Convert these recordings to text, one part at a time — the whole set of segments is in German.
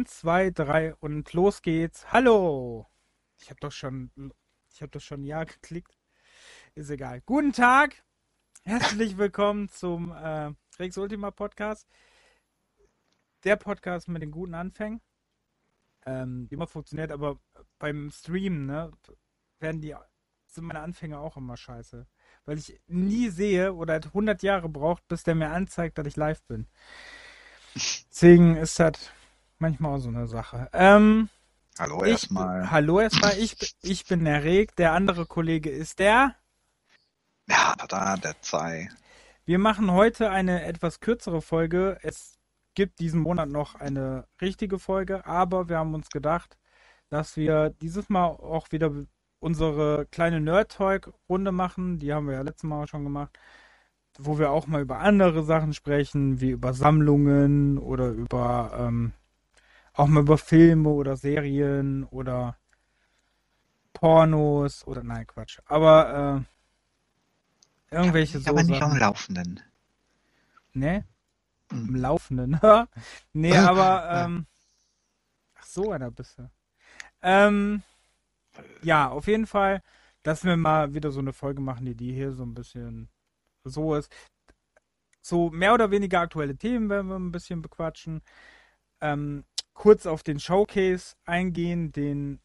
Eins, zwei, drei und los geht's. Hallo! Ich habe doch schon, ich habe doch schon Ja geklickt. Ist egal. Guten Tag! Herzlich willkommen zum äh, Rex Ultima Podcast. Der Podcast mit den guten Anfängen. Ähm, immer funktioniert, aber beim Stream, ne, werden die, sind meine Anfänge auch immer scheiße. Weil ich nie sehe oder 100 Jahre braucht, bis der mir anzeigt, dass ich live bin. Deswegen ist das manchmal auch so eine Sache. Ähm, hallo erstmal. Hallo erstmal. Ich, ich bin der Reg. Der andere Kollege ist der. Ja, da, der Zei. Wir machen heute eine etwas kürzere Folge. Es gibt diesen Monat noch eine richtige Folge, aber wir haben uns gedacht, dass wir dieses Mal auch wieder unsere kleine Nerd-Talk-Runde machen. Die haben wir ja letztes Mal schon gemacht wo wir auch mal über andere Sachen sprechen, wie über Sammlungen oder über ähm, auch mal über Filme oder Serien oder Pornos oder nein, Quatsch. Aber äh, irgendwelche ja, so Aber nicht am Laufenden. Ne? Hm. Am Laufenden. nee, aber ähm, ach so einer bist du. Ähm, ja, auf jeden Fall, dass wir mal wieder so eine Folge machen, die die hier so ein bisschen so ist. So mehr oder weniger aktuelle Themen werden wir ein bisschen bequatschen. Ähm, kurz auf den Showcase eingehen, den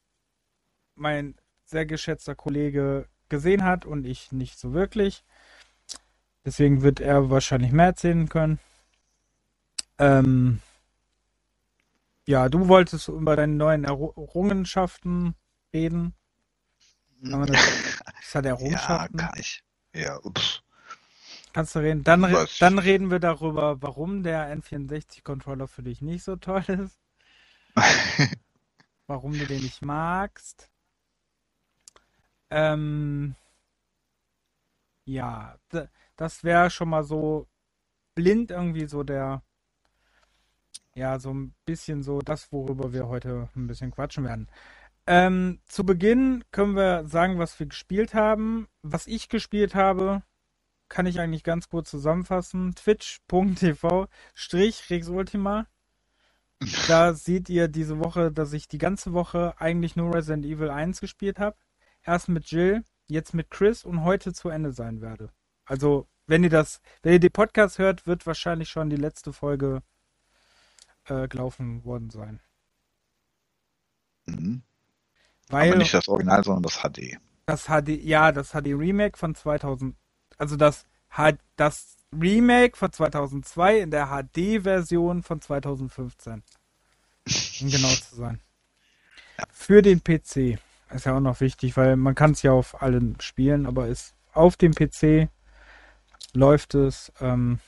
mein sehr geschätzter Kollege gesehen hat und ich nicht so wirklich. Deswegen wird er wahrscheinlich mehr erzählen können. Ähm, ja, du wolltest über deine neuen Errungenschaften reden. Das, das hat Errungenschaften. Ja, kann ich. Ja, ups. Kannst du reden. Dann, re dann reden wir darüber, warum der N64-Controller für dich nicht so toll ist. warum du den nicht magst. Ähm, ja, das wäre schon mal so blind irgendwie so der, ja, so ein bisschen so das, worüber wir heute ein bisschen quatschen werden. Ähm, zu Beginn können wir sagen, was wir gespielt haben. Was ich gespielt habe, kann ich eigentlich ganz kurz zusammenfassen. Twitch.tv Strich Rex Ultima. Da seht ihr diese Woche, dass ich die ganze Woche eigentlich nur Resident Evil 1 gespielt habe. Erst mit Jill, jetzt mit Chris und heute zu Ende sein werde. Also, wenn ihr das, wenn ihr den Podcast hört, wird wahrscheinlich schon die letzte Folge äh, gelaufen worden sein. Mhm. Weil, Aber nicht das Original, sondern das HD. Das HD, ja, das HD Remake von 2000, also das, das Remake von 2002 in der HD-Version von 2015. Um genau zu sein. Für den PC. Ist ja auch noch wichtig, weil man kann es ja auf allen spielen, aber ist auf dem PC läuft es. Ähm,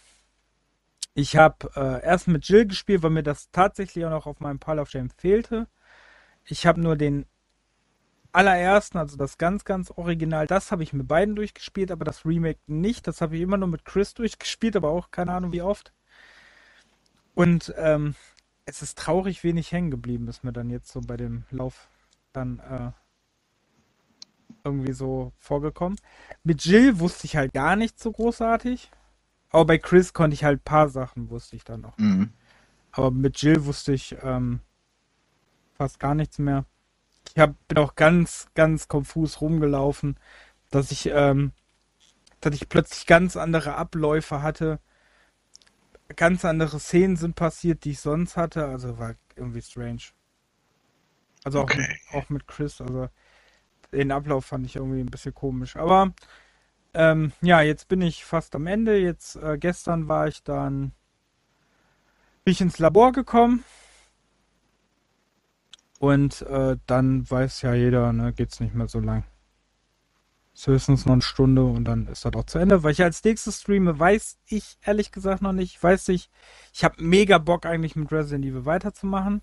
ich habe äh, erst mit Jill gespielt, weil mir das tatsächlich auch noch auf meinem Pile of Shame fehlte. Ich habe nur den allerersten, also das ganz, ganz Original, das habe ich mit beiden durchgespielt, aber das Remake nicht. Das habe ich immer nur mit Chris durchgespielt, aber auch keine Ahnung wie oft. Und ähm, es ist traurig wenig hängen geblieben, ist mir dann jetzt so bei dem Lauf dann äh, irgendwie so vorgekommen. Mit Jill wusste ich halt gar nicht so großartig. Aber bei Chris konnte ich halt ein paar Sachen, wusste ich dann noch. Mhm. Aber mit Jill wusste ich ähm, fast gar nichts mehr ich hab, bin auch ganz, ganz konfus rumgelaufen, dass ich, ähm, dass ich plötzlich ganz andere Abläufe hatte. Ganz andere Szenen sind passiert, die ich sonst hatte. Also war irgendwie strange. Also auch, okay. mit, auch mit Chris. Also den Ablauf fand ich irgendwie ein bisschen komisch. Aber ähm, ja, jetzt bin ich fast am Ende. Jetzt äh, gestern war ich dann bin ich ins Labor gekommen und äh, dann weiß ja jeder, ne, geht's nicht mehr so lang. Ist höchstens noch eine Stunde und dann ist das auch zu Ende. Weil ich als nächstes streame, weiß ich ehrlich gesagt noch nicht. Ich weiß nicht, ich habe mega Bock eigentlich mit Resident Evil weiterzumachen.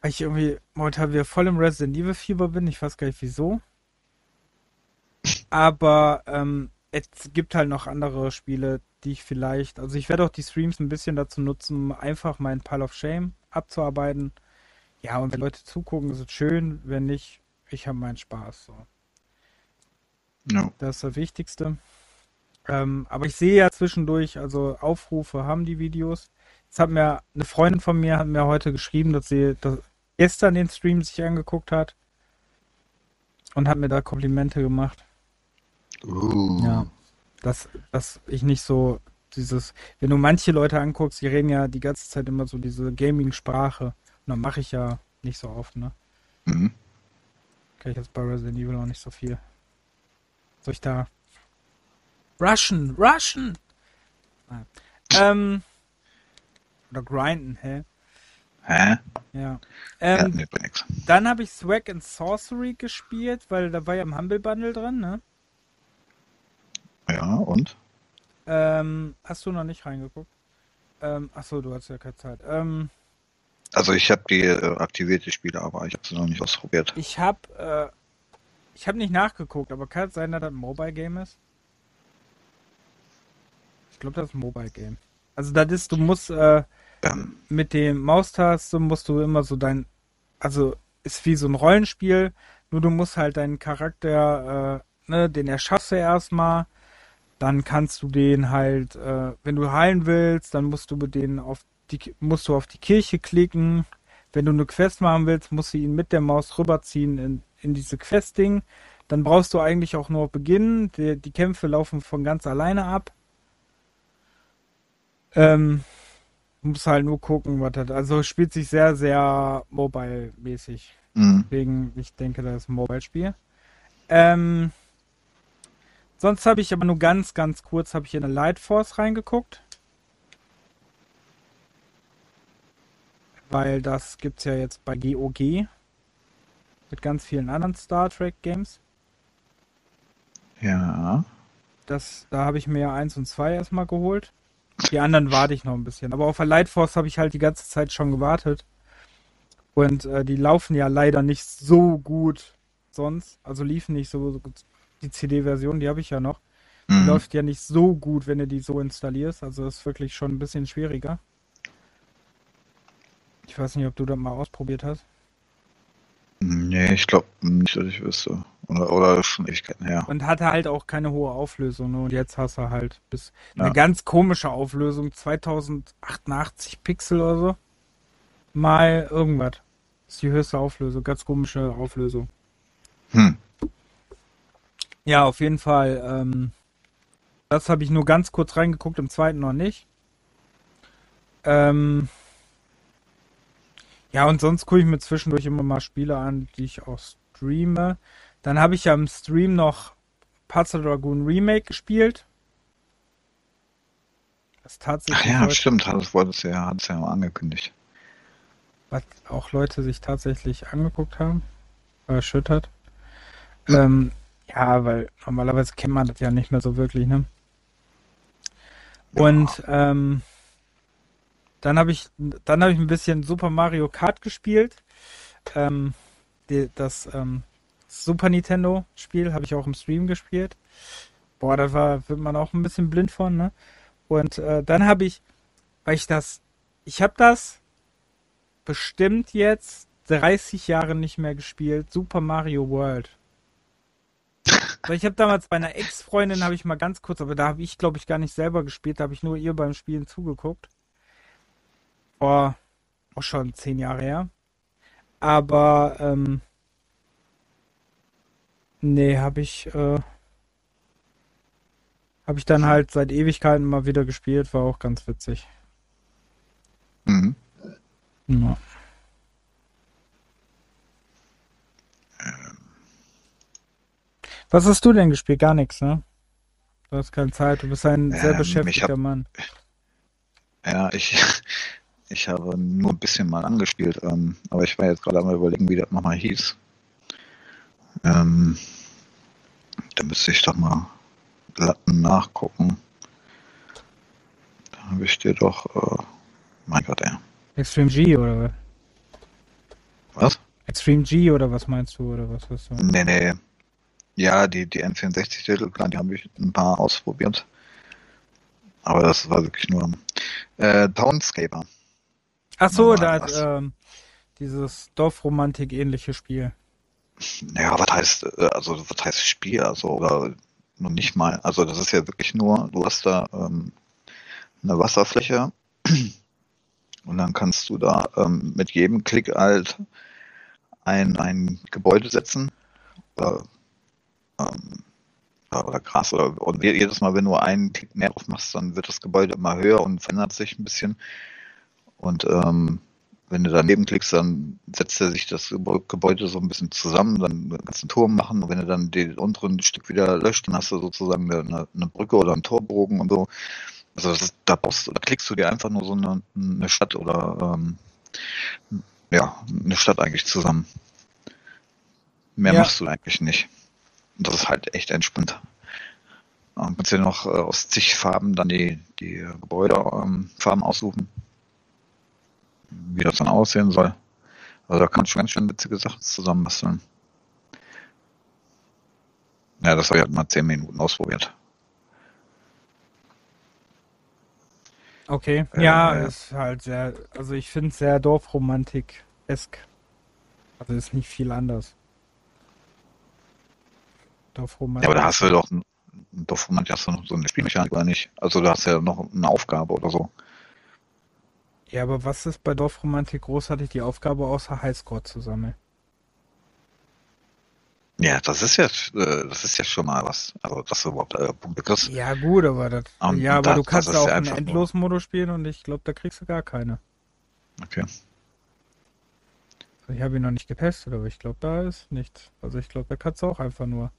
Weil ich irgendwie momentan wieder voll im Resident Evil Fieber bin. Ich weiß gar nicht wieso. Aber ähm, es gibt halt noch andere Spiele, die ich vielleicht. Also ich werde auch die Streams ein bisschen dazu nutzen, einfach meinen Pile of Shame abzuarbeiten. Ja, und wenn Leute zugucken, ist es schön. Wenn nicht, ich habe meinen Spaß. So. No. Das ist das Wichtigste. Ähm, aber ich sehe ja zwischendurch, also Aufrufe haben die Videos. Das hat mir eine Freundin von mir hat mir heute geschrieben, dass sie das gestern den Stream sich angeguckt hat und hat mir da Komplimente gemacht. Uh. Ja. Dass, dass ich nicht so dieses, wenn du manche Leute anguckst, die reden ja die ganze Zeit immer so diese Gaming-Sprache. Und dann mache ich ja nicht so oft, ne? Mhm. Kann ich jetzt bei Resident Evil auch nicht so viel. Soll ich da. Russian, Russian! Nein. Ähm. Oder grinden, hä? Hä? Ja. Ja, Ähm, nix. Dann habe ich Swag and Sorcery gespielt, weil da war ja im Humble Bundle drin, ne? Ja, und? Ähm, hast du noch nicht reingeguckt? Ähm, achso, du hast ja keine Zeit. Ähm, Also ich habe die äh, aktivierte Spiele, aber ich habe sie noch nicht ausprobiert. ich habe äh, ich habe nicht nachgeguckt, aber kann es sein, dass das ein Mobile Game ist? Ich glaube, das ist ein Mobile Game. Also das ist, du musst äh, Ähm, mit dem Maustaste musst du immer so dein, also ist wie so ein Rollenspiel, nur du musst halt deinen Charakter, äh, ne, den erschaffst du erstmal, dann kannst du den halt, äh, wenn du heilen willst, dann musst du mit denen auf die, musst du auf die Kirche klicken. Wenn du eine Quest machen willst, musst du ihn mit der Maus rüberziehen in, in diese Quest-Ding. Dann brauchst du eigentlich auch nur beginnen. Die, die Kämpfe laufen von ganz alleine ab. Ähm, muss halt nur gucken, was das. Also spielt sich sehr, sehr mobile-mäßig. mh. Deswegen, ich denke, das ist ein Mobile-Spiel. Ähm, sonst habe ich aber nur ganz, ganz kurz habe ich in eine Light Force reingeguckt. Weil das gibt's ja jetzt bei GOG. Mit ganz vielen anderen Star Trek Games. Ja. Das, da habe ich mir ja eins und zwei erstmal geholt. Die anderen warte ich noch ein bisschen. Aber auf der Light Force habe ich halt die ganze Zeit schon gewartet. Und äh, die laufen ja leider nicht so gut sonst. Also liefen nicht so, so gut. Die CD-Version, die habe ich ja noch. Die Mhm. läuft ja nicht so gut, wenn du die so installierst. Also ist wirklich schon ein bisschen schwieriger. Ich weiß nicht, ob du das mal ausprobiert hast. Nee, ich glaube nicht, dass ich wüsste. Oder, oder schon Ewigkeiten her. Und hatte halt auch keine hohe Auflösung. ne? Und jetzt hast du halt bis eine Ja. ganz komische Auflösung, 2088 Pixel oder so. Mal irgendwas. Das ist die höchste Auflösung, ganz komische Auflösung. Hm. Ja, auf jeden Fall. Ähm, das habe ich nur ganz kurz reingeguckt, im zweiten noch nicht. Ähm, ja, und sonst gucke ich mir zwischendurch immer mal Spiele an, die ich auch streame. Dann habe ich ja im Stream noch Panzer Dragoon Remake gespielt. Das tatsächlich Ach ja, Leute, stimmt, das wolltest du ja, hat's ja mal angekündigt. was auch Leute sich tatsächlich angeguckt haben. Erschüttert. Ähm, ja, weil normalerweise kennt man das ja nicht mehr so wirklich, ne? Und ähm, dann habe ich dann habe ich ein bisschen Super Mario Kart gespielt. Ähm, die, das ähm, Super Nintendo Spiel habe ich auch im Stream gespielt. Boah, da war wird man auch ein bisschen blind von, ne? Und äh, dann habe ich, weil ich das, ich habe das bestimmt jetzt 30 Jahre nicht mehr gespielt. Super Mario World. Weil ich habe damals bei einer Ex-Freundin habe ich mal ganz kurz, aber da habe ich glaube ich gar nicht selber gespielt, da habe ich nur ihr beim Spielen zugeguckt. Boah, auch schon zehn Jahre her. Aber ähm, nee, habe ich äh, habe ich dann halt seit Ewigkeiten mal wieder gespielt, war auch ganz witzig. Mhm. Ja. Was hast du denn gespielt? Gar nichts, ne? Du hast keine Zeit, du bist ein sehr Ähm, beschäftigter hab- Mann. Ja, ich, ich habe nur ein bisschen mal angespielt, ähm, aber ich war jetzt gerade am überlegen, wie das nochmal hieß. Ähm, da müsste ich doch mal Latten nachgucken. Da habe ich dir doch, äh, mein Gott, ey. Extreme G oder was? Was? Extreme G oder was meinst du oder was hast du? Nee, nee. Ja, die, die N64-Titel, klar, die habe ich ein paar ausprobiert. Aber das war wirklich nur äh, Townscaper. Ach so, da hat ähm, dieses Dorfromantik-ähnliche Spiel. Ja, was heißt, äh, also was heißt Spiel, also oder noch nicht mal, also das ist ja wirklich nur, du hast da ähm, eine Wasserfläche Und dann kannst du da ähm, mit jedem Klick halt ein, ein Gebäude setzen. Oder, ähm, oder Gras. Oder, und jedes Mal, wenn du einen Klick mehr drauf machst, dann wird das Gebäude immer höher und verändert sich ein bisschen. Und ähm, wenn du daneben klickst, dann setzt er sich das Gebäude so ein bisschen zusammen, dann kannst du einen Turm machen und wenn du dann den unteren Stück wieder löscht, dann hast du sozusagen eine, eine Brücke oder einen Torbogen und so. Also ist, da baust, da klickst du dir einfach nur so eine, eine Stadt oder ähm, ja, eine Stadt eigentlich zusammen. Mehr ja. machst du eigentlich nicht. Und das ist halt echt entspannt. Dann kannst du dir noch äh, aus zig Farben dann die, die Gebäudefarben ähm, aussuchen wie das dann aussehen soll. Also da kann man schon ganz schön witzige Sachen zusammenbasteln. Ja, das habe ich halt mal zehn Minuten ausprobiert. Okay, äh, ja, äh, ist halt sehr, also ich finde es sehr Dorfromantik-esk. Also ist nicht viel anders. Dorfromantik. Ja, aber da hast du doch, Dorfromantik hast du noch so eine Spielmechanik oder nicht? Also da hast du ja noch eine Aufgabe oder so. Ja, aber was ist bei Dorfromantik großartig die Aufgabe, außer Highscore zu sammeln? Ja, das ist ja, äh, das ist ja schon mal was. Also, dass du überhaupt äh, Punkte kriegst. Ja, gut, aber das, und, ja, aber das, du kannst auch einen Endlosmodus spielen und ich glaube, da kriegst du gar keine. Okay. Also ich habe ihn noch nicht getestet, aber ich glaube, da ist nichts. Also ich glaube, da kannst du auch einfach nur.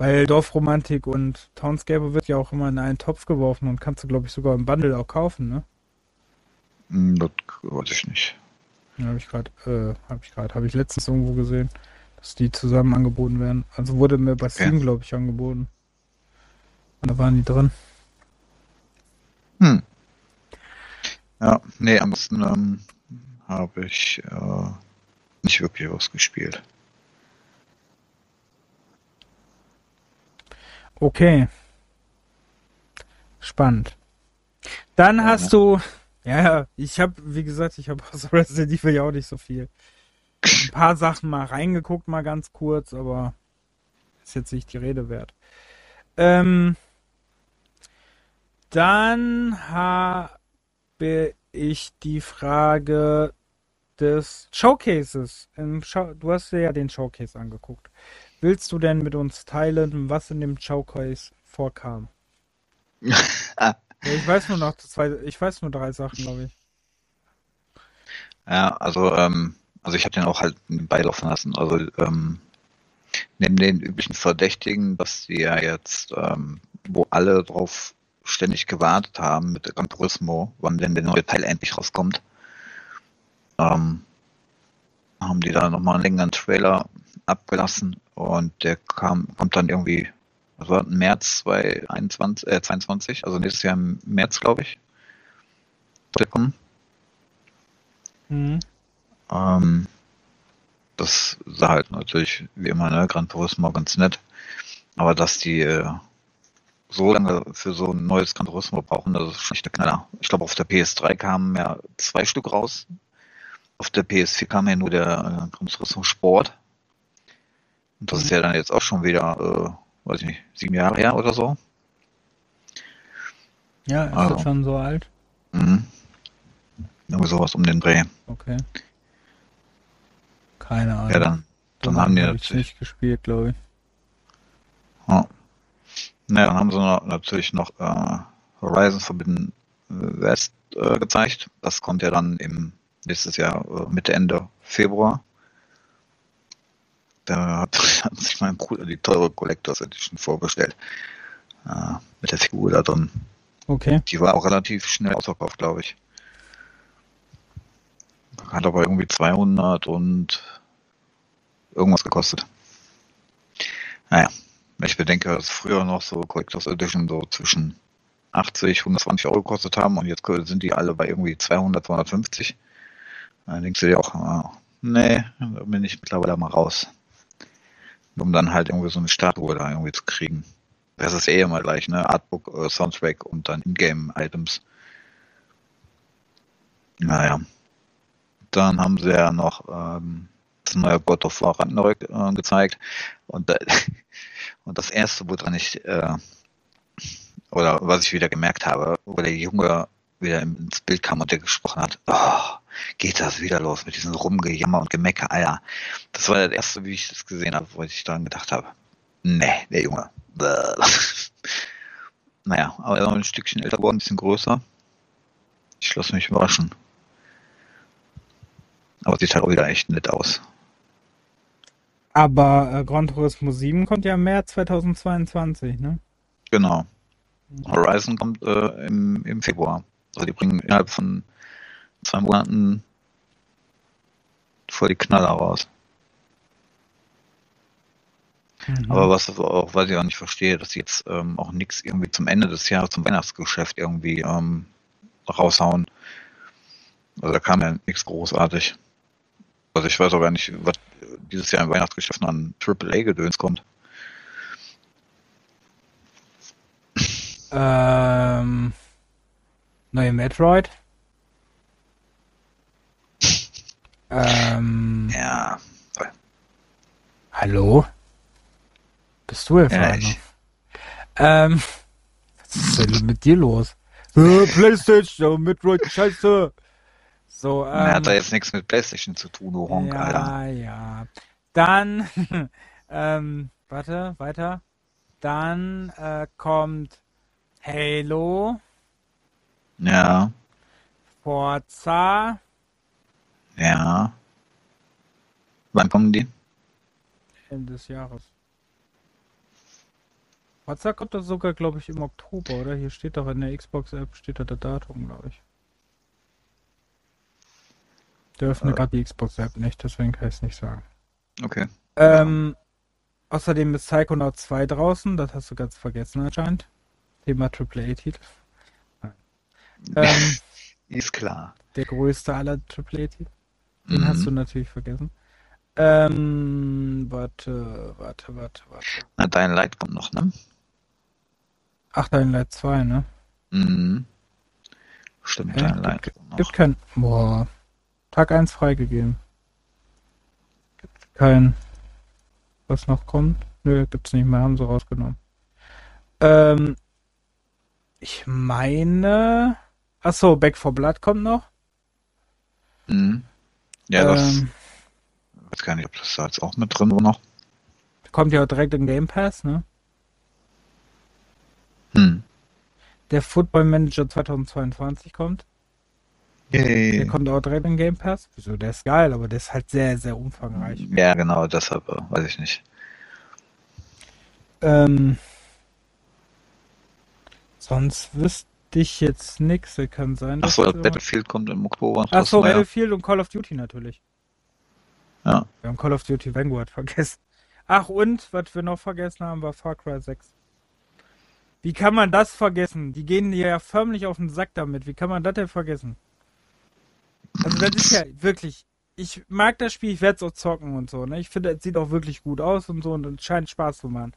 Weil Dorfromantik und Townscape wird ja auch immer in einen Topf geworfen und kannst du, glaube ich, sogar im Bundle auch kaufen, ne? Hm, das weiß ich nicht. Ja, habe ich gerade, äh, habe ich gerade, habe ich letztens irgendwo gesehen, dass die zusammen angeboten werden. Also wurde mir bei Steam, okay. glaube ich, angeboten. Und da waren die drin. Hm. Ja, nee, ansonsten ähm, habe ich äh, nicht wirklich was gespielt. Okay. Spannend. Dann ja, hast du ja, ich habe, wie gesagt, ich habe aus Resident Evil ja auch nicht so viel. Ein paar Sachen mal reingeguckt, mal ganz kurz, aber ist jetzt nicht die Rede wert. Ähm, dann habe ich die Frage des Showcases. Show du hast dir ja den Showcase angeguckt. Willst du denn mit uns teilen, was in dem Showcase vorkam? Ja, ich weiß nur noch zwei, ich weiß nur drei Sachen, glaube ich. Ja, also, ähm, also ich habe den auch halt beilaufen lassen. Also ähm, neben den üblichen Verdächtigen, dass die ja jetzt, ähm, wo alle drauf ständig gewartet haben mit Gran Turismo, wann denn der neue Teil endlich rauskommt, ähm, haben die da nochmal einen längeren Trailer abgelassen und der kam, kommt dann irgendwie das war März 2021, äh, 22, also nächstes Jahr im März, glaube ich. Mhm. Ähm, das sah halt natürlich wie immer, ne, Gran Turismo ganz nett. Aber dass die äh, so lange für so ein neues Gran Turismo brauchen, das ist schon nicht der Knaller. Ich glaube, auf der PS3 kamen ja zwei Stück raus. Auf der PS4 kam ja nur der äh, Gran Turismo Sport. Und das ist ja dann jetzt auch schon wieder äh, weiß ich nicht, sieben Jahre her oder so. Ja, ist also, das schon so alt? Mhm. Irgendwie sowas um den Dreh. Okay. Keine Ahnung. Ja, dann, dann haben die hab natürlich nicht gespielt, glaube ich. Ja. Naja, dann haben sie noch, natürlich noch äh, Horizon Forbidden West äh, gezeigt. Das kommt ja dann im nächstes Jahr äh, Mitte Ende Februar. Da hat, hat sich mein Bruder die teure Collectors Edition vorgestellt. Äh, mit der Figur da drin. Okay. Die war auch relativ schnell ausverkauft, glaube ich. Hat aber irgendwie 200 und irgendwas gekostet. Naja, ich bedenke, dass früher noch so Collectors Edition so zwischen 80, 120 Euro gekostet haben und jetzt sind die alle bei irgendwie 200, 250. Dann denkst du dir auch, ah, nee, da bin ich mittlerweile mal raus um dann halt irgendwie so eine Statue da irgendwie zu kriegen. Das ist eh immer gleich, ne? Artbook, äh, Soundtrack und dann Ingame-Items. Naja. Dann haben sie ja noch ähm, das neue God of War Ragnarök äh, gezeigt. Und, äh, und das erste, woran ich, äh, oder was ich wieder gemerkt habe, wo der junge wieder ins Bild kam und der gesprochen hat, oh, geht das wieder los mit diesem Rumgejammer und Gemecker, Alter. Das war das erste, wie ich das gesehen habe, wo ich daran gedacht habe. Nee, der Junge. naja, aber er war ein Stückchen älter geworden, ein bisschen größer. Ich lasse mich überraschen. Aber sieht halt auch wieder echt nett aus. Aber äh, Gran Turismo 7 kommt ja im März 2022, ne? Genau. Horizon kommt äh, im, im Februar. Also die bringen innerhalb von zwei Monaten voll die Knaller raus. Mhm. Aber was auch, was ich auch nicht verstehe, dass sie jetzt ähm, auch nichts irgendwie zum Ende des Jahres zum Weihnachtsgeschäft irgendwie ähm, raushauen. Also da kam ja nichts großartig. Also ich weiß auch gar nicht, was dieses Jahr im Weihnachtsgeschäft an AAA-Gedöns kommt. Ähm, neue Metroid. Ähm, ja. Hallo? Bist du erfahren? Ja, ähm, was ist denn mit dir los? Playstation, Metroid, scheiße. So, ähm, hat da jetzt nichts mit Playstation zu tun, du Honk, ja, Alter. Ja, Dann, ähm, warte, weiter. Dann äh, kommt Halo. Ja. Forza. Ja. Wann kommen die? Ende des Jahres. Forza kommt das sogar, glaube ich, im Oktober, oder? Hier steht doch in der Xbox-App, steht da das Datum, glaube ich. Der öffnet äh. gerade die Xbox-App nicht, deswegen kann ich es nicht sagen. Okay. Ähm, außerdem ist Psychonaut 2 draußen, das hast du ganz vergessen anscheinend. Thema AAA-Titel. Ähm, ist klar. Der größte aller AAA-Titel. Den mhm. hast du natürlich vergessen. Ähm, warte, warte, warte, warte. Na, dein Light kommt noch, ne? Ach, dein Light 2, ne? Mhm. Stimmt, äh, dein Light gibt, noch. Gibt kein. Boah. Tag 1 freigegeben. Gibt kein. Was noch kommt? Nö, gibt's nicht mehr, haben sie rausgenommen. Ähm, ich meine. Achso, Back for Blood kommt noch. Mhm. Ja, das. Ähm, ich weiß gar nicht, ob das da jetzt auch mit drin war noch. Kommt ja auch direkt im Game Pass, ne? Hm. Der Football Manager 2022 kommt. Yay. Der kommt auch direkt im Game Pass. Wieso? Der ist geil, aber der ist halt sehr, sehr umfangreich. Ja, genau, deshalb äh, weiß ich nicht. Ähm, sonst wüsste ich jetzt nichts. Kann sein. Achso, Battlefield kommt im Oktober. Achso, Battlefield und Call of Duty natürlich. Ja. Wir haben Call of Duty Vanguard vergessen. Ach, und, was wir noch vergessen haben, war Far Cry 6. Wie kann man das vergessen? Die gehen ja förmlich auf den Sack damit. Wie kann man das denn vergessen? Also das ist ja wirklich. Ich mag das Spiel, ich werde es auch zocken und so, ne? Ich finde, es sieht auch wirklich gut aus und so und es scheint Spaß zu machen.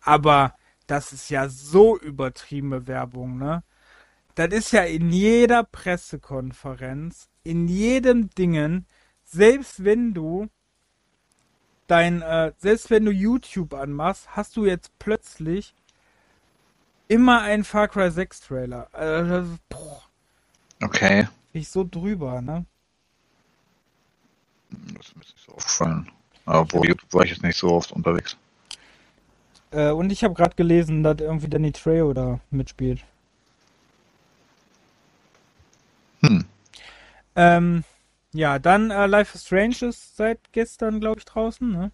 Aber das ist ja so übertriebene Werbung, ne? Das ist ja in jeder Pressekonferenz, in jedem Dingen, selbst wenn du dein, äh, selbst wenn du YouTube anmachst, hast du jetzt plötzlich immer einen Far Cry 6 Trailer. Also, okay. Bin ich so drüber, ne? Das ist mir nicht so aufgefallen. Aber wo YouTube war ich jetzt nicht so oft unterwegs. Äh, und ich habe gerade gelesen, dass irgendwie Danny Trejo da mitspielt. Hm. Ähm, ja, dann äh, Life is Strange ist seit gestern, glaube ich, draußen, ne?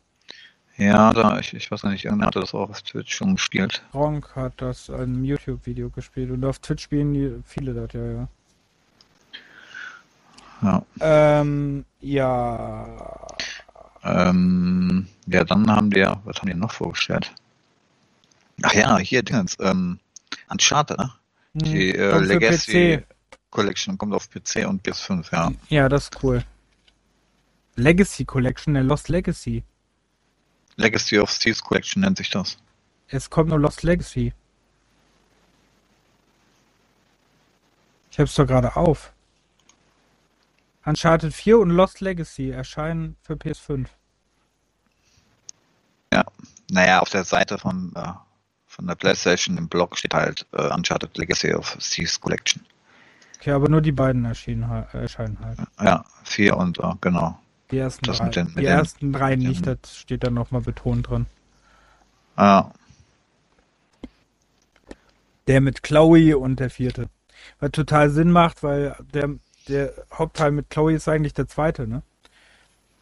Ja, da, ich, ich weiß gar nicht, irgendwer hatte das auch auf Twitch schon gespielt. Ronk hat das in einem YouTube-Video gespielt und auf Twitch spielen die, viele das, ja, ja. Ja. Ähm, ja. Ähm, ja, dann haben die was haben die noch vorgestellt? Ach ja, hier Dingens, ähm, Uncharted, ne? Hm, die äh, Legacy Collection kommt auf PC und PS5, ja. Ja, das ist cool. Legacy Collection, der Lost Legacy. Legacy of Thieves Collection nennt sich das. Es kommt nur Lost Legacy. Ich hab's doch gerade auf. Uncharted 4 und Lost Legacy erscheinen für PS5. Ja, naja, auf der Seite von, äh, von der PlayStation im Blog steht halt äh, Uncharted Legacy of Thieves Collection. Okay, aber nur die beiden erschienen, erscheinen halt. Ja, vier und äh, genau. Die ersten Das drei, mit den- mit die ersten drei nicht, den- das steht dann nochmal betont drin. Ja, Der mit Chloe und der vierte. Was total Sinn macht, weil der, der Hauptteil mit Chloe ist eigentlich der zweite, ne?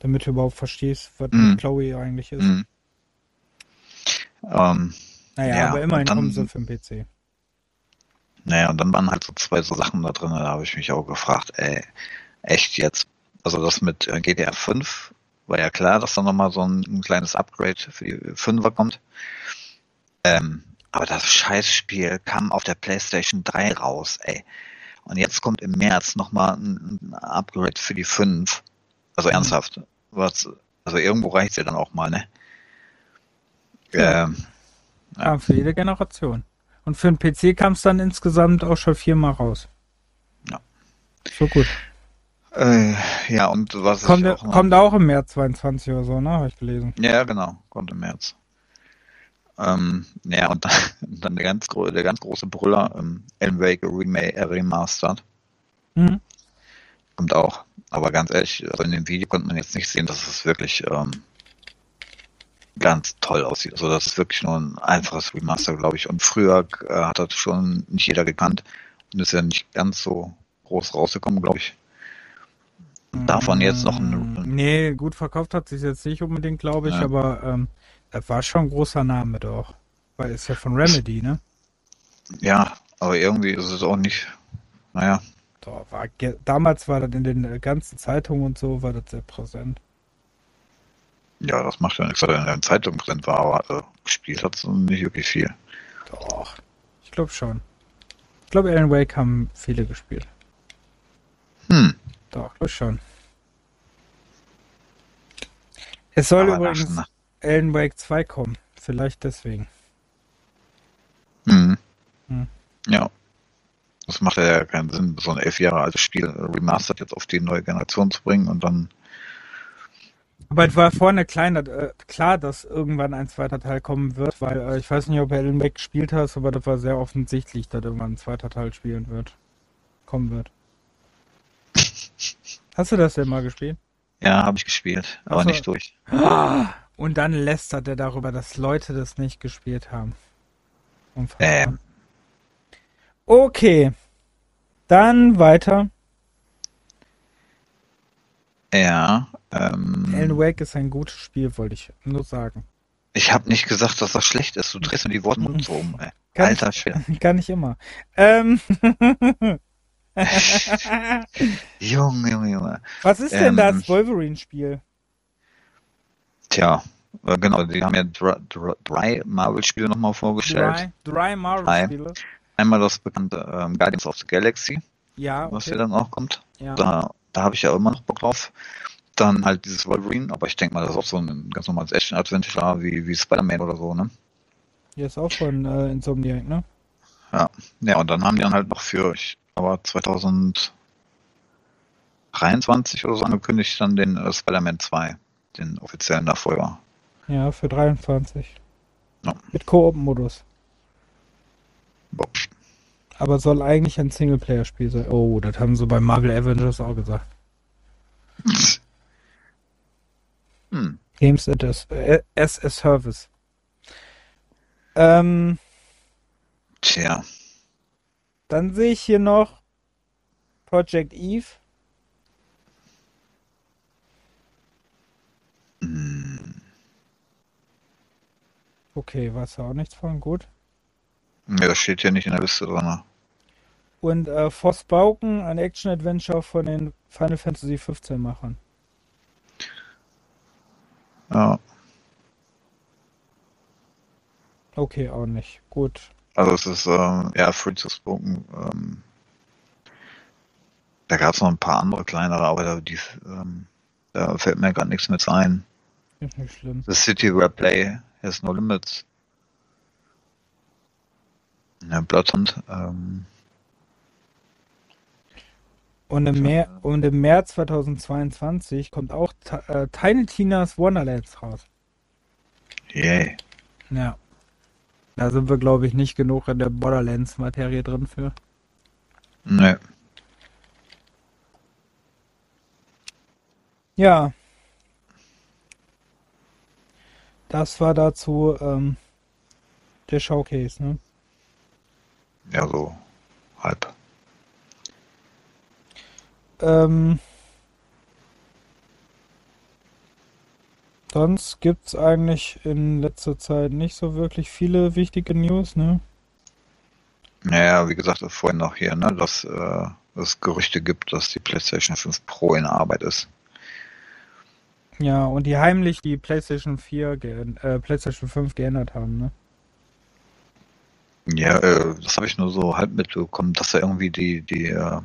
Damit du überhaupt verstehst, was Mhm. mit Chloe eigentlich ist. mhm. Ähm, Naja, Ja, aber immerhin dann- kommen sie für den PC. Naja, und dann waren halt so zwei so Sachen da drin, da habe ich mich auch gefragt, ey, echt jetzt? Also das mit äh, GTA 5 war ja klar, dass da nochmal so ein, ein kleines Upgrade für die 5er kommt. Ähm, aber das Scheißspiel kam auf der PlayStation 3 raus, ey. Und jetzt kommt im März nochmal ein, ein Upgrade für die 5. Also Mhm. ernsthaft. Was, also irgendwo reicht's ja dann auch mal, ne? Ja. Ähm. Ja, für jede Generation. Und für den PC kam es dann insgesamt auch schon viermal raus. Ja. So gut. äh, ja, und was Kommt, auch kommt auch im März 22 oder so, ne? Habe ich gelesen. Ja, genau, kommt im März. Ähm, ja, und dann, dann der, ganz, der ganz große Brüller, ähm, Alan Wake Rema Remastered, Mhm. kommt auch. Aber ganz ehrlich, also in dem Video konnte man jetzt nicht sehen, dass es wirklich ähm, ganz toll aussieht. Also das ist wirklich nur ein einfaches Remaster, glaube ich. Und früher äh, hat das schon nicht jeder gekannt und ist ja nicht ganz so groß rausgekommen, glaube ich. Davon jetzt noch ein, Mm, Nee, gut verkauft hat sich jetzt nicht unbedingt, glaube ich, Ja. aber ähm, das war schon ein großer Name doch. Weil ist ja von Remedy, ne? ja, aber irgendwie ist es auch nicht, naja, Doch, war, damals war das in den äh, ganzen Zeitungen und so, war das sehr präsent. Ja, das macht ja nichts, dass er in der Zeitung drin war, aber äh, gespielt hat es nicht wirklich viel. Doch. Ich glaube schon. Ich glaube, Alan Wake haben viele gespielt. Hm. Doch, glaube schon. Es soll aber übrigens nach, Alan Wake 2 kommen. Vielleicht deswegen. hm. Hm. Ja. Das macht ja keinen Sinn, so ein elf Jahre altes Spiel äh, remastered jetzt auf die neue Generation zu bringen und dann, Aber es war vorne klein, äh, klar, dass irgendwann ein zweiter Teil kommen wird, weil äh, ich weiß nicht, ob Alan Wake gespielt hast, aber das war sehr offensichtlich, dass irgendwann ein zweiter Teil spielen wird. Kommen wird. Hast du das denn mal gespielt? ja, habe ich gespielt, aber Ach so. nicht durch. Und dann lästert er darüber, dass Leute das nicht gespielt haben. Unfassbar. Ähm. Okay. Dann weiter. Ja, ähm, Alan Wake ist ein gutes Spiel, wollte ich nur sagen. ich habe nicht gesagt, dass das schlecht ist. Du drehst mir die so um, ey. Kann Alter Schwede. Gar nicht immer. Ähm, Junge, Junge, Junge. was ist denn Ähm. das Wolverine-Spiel? Tja, äh, genau, die haben ja dr dr drei Marvel-Spiele nochmal vorgestellt. Dry, Dry Marvel-Spiele? Einmal das bekannte ähm, Guardians of the Galaxy, Ja, was ja okay. dann auch kommt. Ja. Da, da habe ich ja immer noch Bock drauf. Dann halt dieses Wolverine, aber ich denke mal, das ist auch so ein ganz normales Action-Adventure wie, wie Spider-Man oder so, ne? Hier ist auch von äh, Insomniac, ne? Ja, und dann haben die dann halt noch für, ich aber 2023 oder so angekündigt, dann den äh, Spider-Man 2, den offiziellen Nachfolger. Ja, für 23. Ja. Mit Koop-Modus. Boah. Aber soll eigentlich ein Singleplayer-Spiel sein. Oh, das haben sie bei Marvel Avengers auch gesagt. Hm. Games as, äh, as a Service. Ähm, Tja, dann sehe ich hier noch Project Eve. hm. Okay, weiß ja auch nichts von, gut. Ja, das steht hier nicht in der Liste drin. Und äh, Forspoken, ein Action-Adventure von den Final Fantasy 15 Machern. Ja, Okay, auch nicht. Gut. also es ist ähm, ja free to spoken. Ähm, da gab es noch ein paar andere kleinere, aber da, die, ähm, da fällt mir gerade nichts mit ein. Ist nicht schlimm. The City Where Play has no limits. Ja, Bloodhound. Ähm, und, im und im März 2022 kommt auch äh, Tiny Tina's Wonderlands raus. Yay. Yeah. Ja. Da sind wir, glaube ich, nicht genug in der Borderlands-Materie drin für. Nee. Ja. Das war dazu ähm, der Showcase, ne? Ja, so halb. Ähm, sonst gibt's eigentlich in letzter Zeit nicht so wirklich viele wichtige News, ne? Naja, wie gesagt, vorhin noch hier, ne, dass äh, es Gerüchte gibt, dass die PlayStation 5 Pro in Arbeit ist. Ja, und die heimlich die PlayStation 4, äh, PlayStation 5 geändert haben, ne? Ja, äh, das habe ich nur so halb mitbekommen, dass da irgendwie die, die, äh,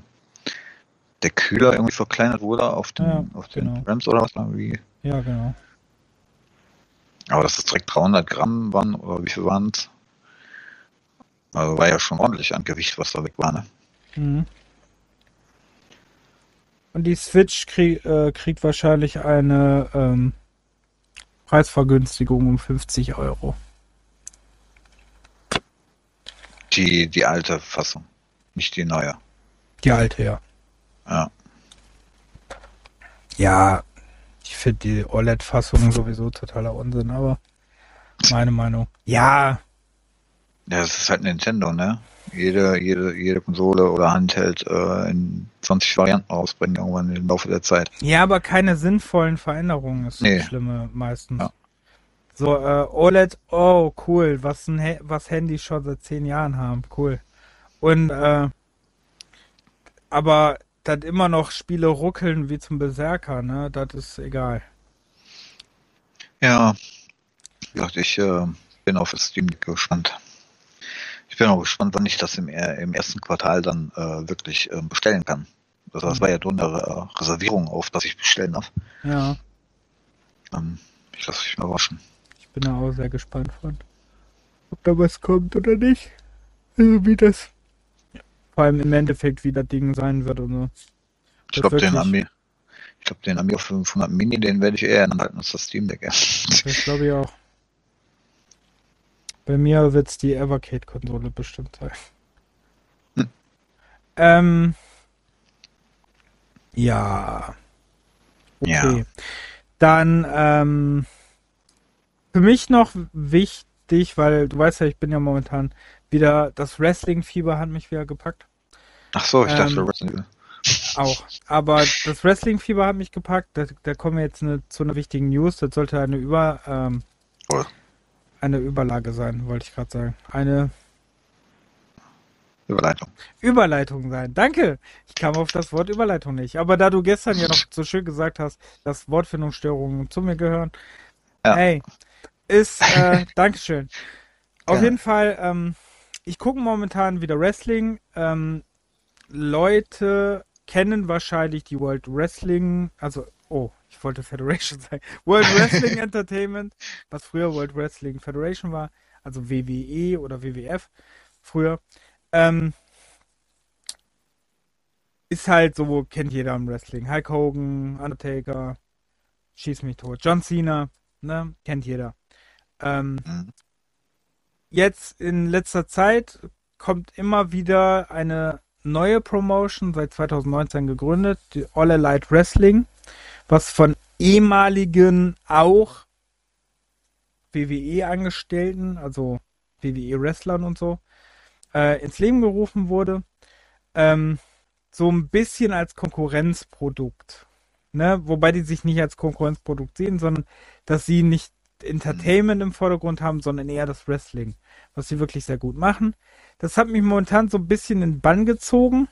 der Kühler irgendwie verkleinert wurde auf den, Ja, auf den genau. RAMs oder was irgendwie. Ja, genau. Aber dass das direkt 300 Gramm waren, oder wie viel waren es? Also war ja schon ordentlich an Gewicht, was da weg war, ne? Mhm. Und die Switch krieg, äh, kriegt wahrscheinlich eine ähm, Preisvergünstigung um 50 Euro. Die, die alte Fassung, nicht die neue. Die alte, ja. Ja. Ja, ich finde die OLED-Fassung sowieso totaler Unsinn, aber meine Meinung. Ja, Ja, das ist halt Nintendo, ne? Jede, jede, jede Konsole oder Handheld äh, in 20 Varianten rausbringen irgendwann im Laufe der Zeit. ja, aber keine sinnvollen Veränderungen ist Nee. das Schlimme meistens. Ja. So, äh, OLED, oh, cool, was, ein Ha- was Handys schon seit zehn Jahren haben, cool. Und, äh, aber dass immer noch Spiele ruckeln wie zum Berserker, ne, das ist egal. Ja, ich äh, bin auf das Steam gespannt. Ich bin auch gespannt, wann ich das im, er- im ersten Quartal dann äh, wirklich äh, bestellen kann. Das, das war ja nur eine äh, Reservierung auf, dass ich bestellen darf. Ja, Ähm, ich lasse mich mal überraschen. Ich bin da auch sehr gespannt von. Ob da was kommt oder nicht. Also wie das. Vor allem im Endeffekt, wie das Ding sein wird und so. Ich glaube, den Ami, ich glaube, den Amiga 500 Mini, den werde ich eher anhalten als das Steam Deck. Das glaube ich auch. Bei mir wird es die Evercade-Konsole bestimmt sein. Hm. Ähm. Ja. Okay. Ja. Dann, ähm. Für mich noch wichtig, weil du weißt ja, ich bin ja momentan wieder, das Wrestling-Fieber hat mich wieder gepackt. Ach so, ich dachte, Ähm, Resident Evil. Auch. Aber das Wrestling-Fieber hat mich gepackt. Da, da kommen wir jetzt eine, zu einer wichtigen News. Das sollte eine Über, ähm, Toll. eine Überlage sein, wollte ich gerade sagen. Eine Überleitung. Überleitung sein. Danke. Ich kam auf das Wort Überleitung nicht. Aber da du gestern ja noch so schön gesagt hast, dass Wortfindungsstörungen zu mir gehören. Ja. Hey, ist, äh, Dankeschön. Auf Gerne. jeden Fall, ähm, ich gucke momentan wieder Wrestling. Ähm, Leute kennen wahrscheinlich die World Wrestling, also, oh, ich wollte Federation sagen. World Wrestling Entertainment, was früher World Wrestling Federation war, also WWE oder WWF früher. Ähm, ist halt so, kennt jeder im Wrestling. Hulk Hogan, Undertaker, Schieß mich tot. John Cena, ne, kennt jeder. Ähm, Mhm. jetzt in letzter Zeit kommt immer wieder eine neue Promotion, seit 2019 gegründet, die All Elite Wrestling, was von ehemaligen auch WWE-Angestellten, also WWE-Wrestlern und so, äh, ins Leben gerufen wurde. Ähm, so ein bisschen als Konkurrenzprodukt. Ne? Wobei die sich nicht als Konkurrenzprodukt sehen, sondern dass sie nicht Entertainment im Vordergrund haben, sondern eher das Wrestling, was sie wirklich sehr gut machen. Das hat mich momentan so ein bisschen in den Bann gezogen.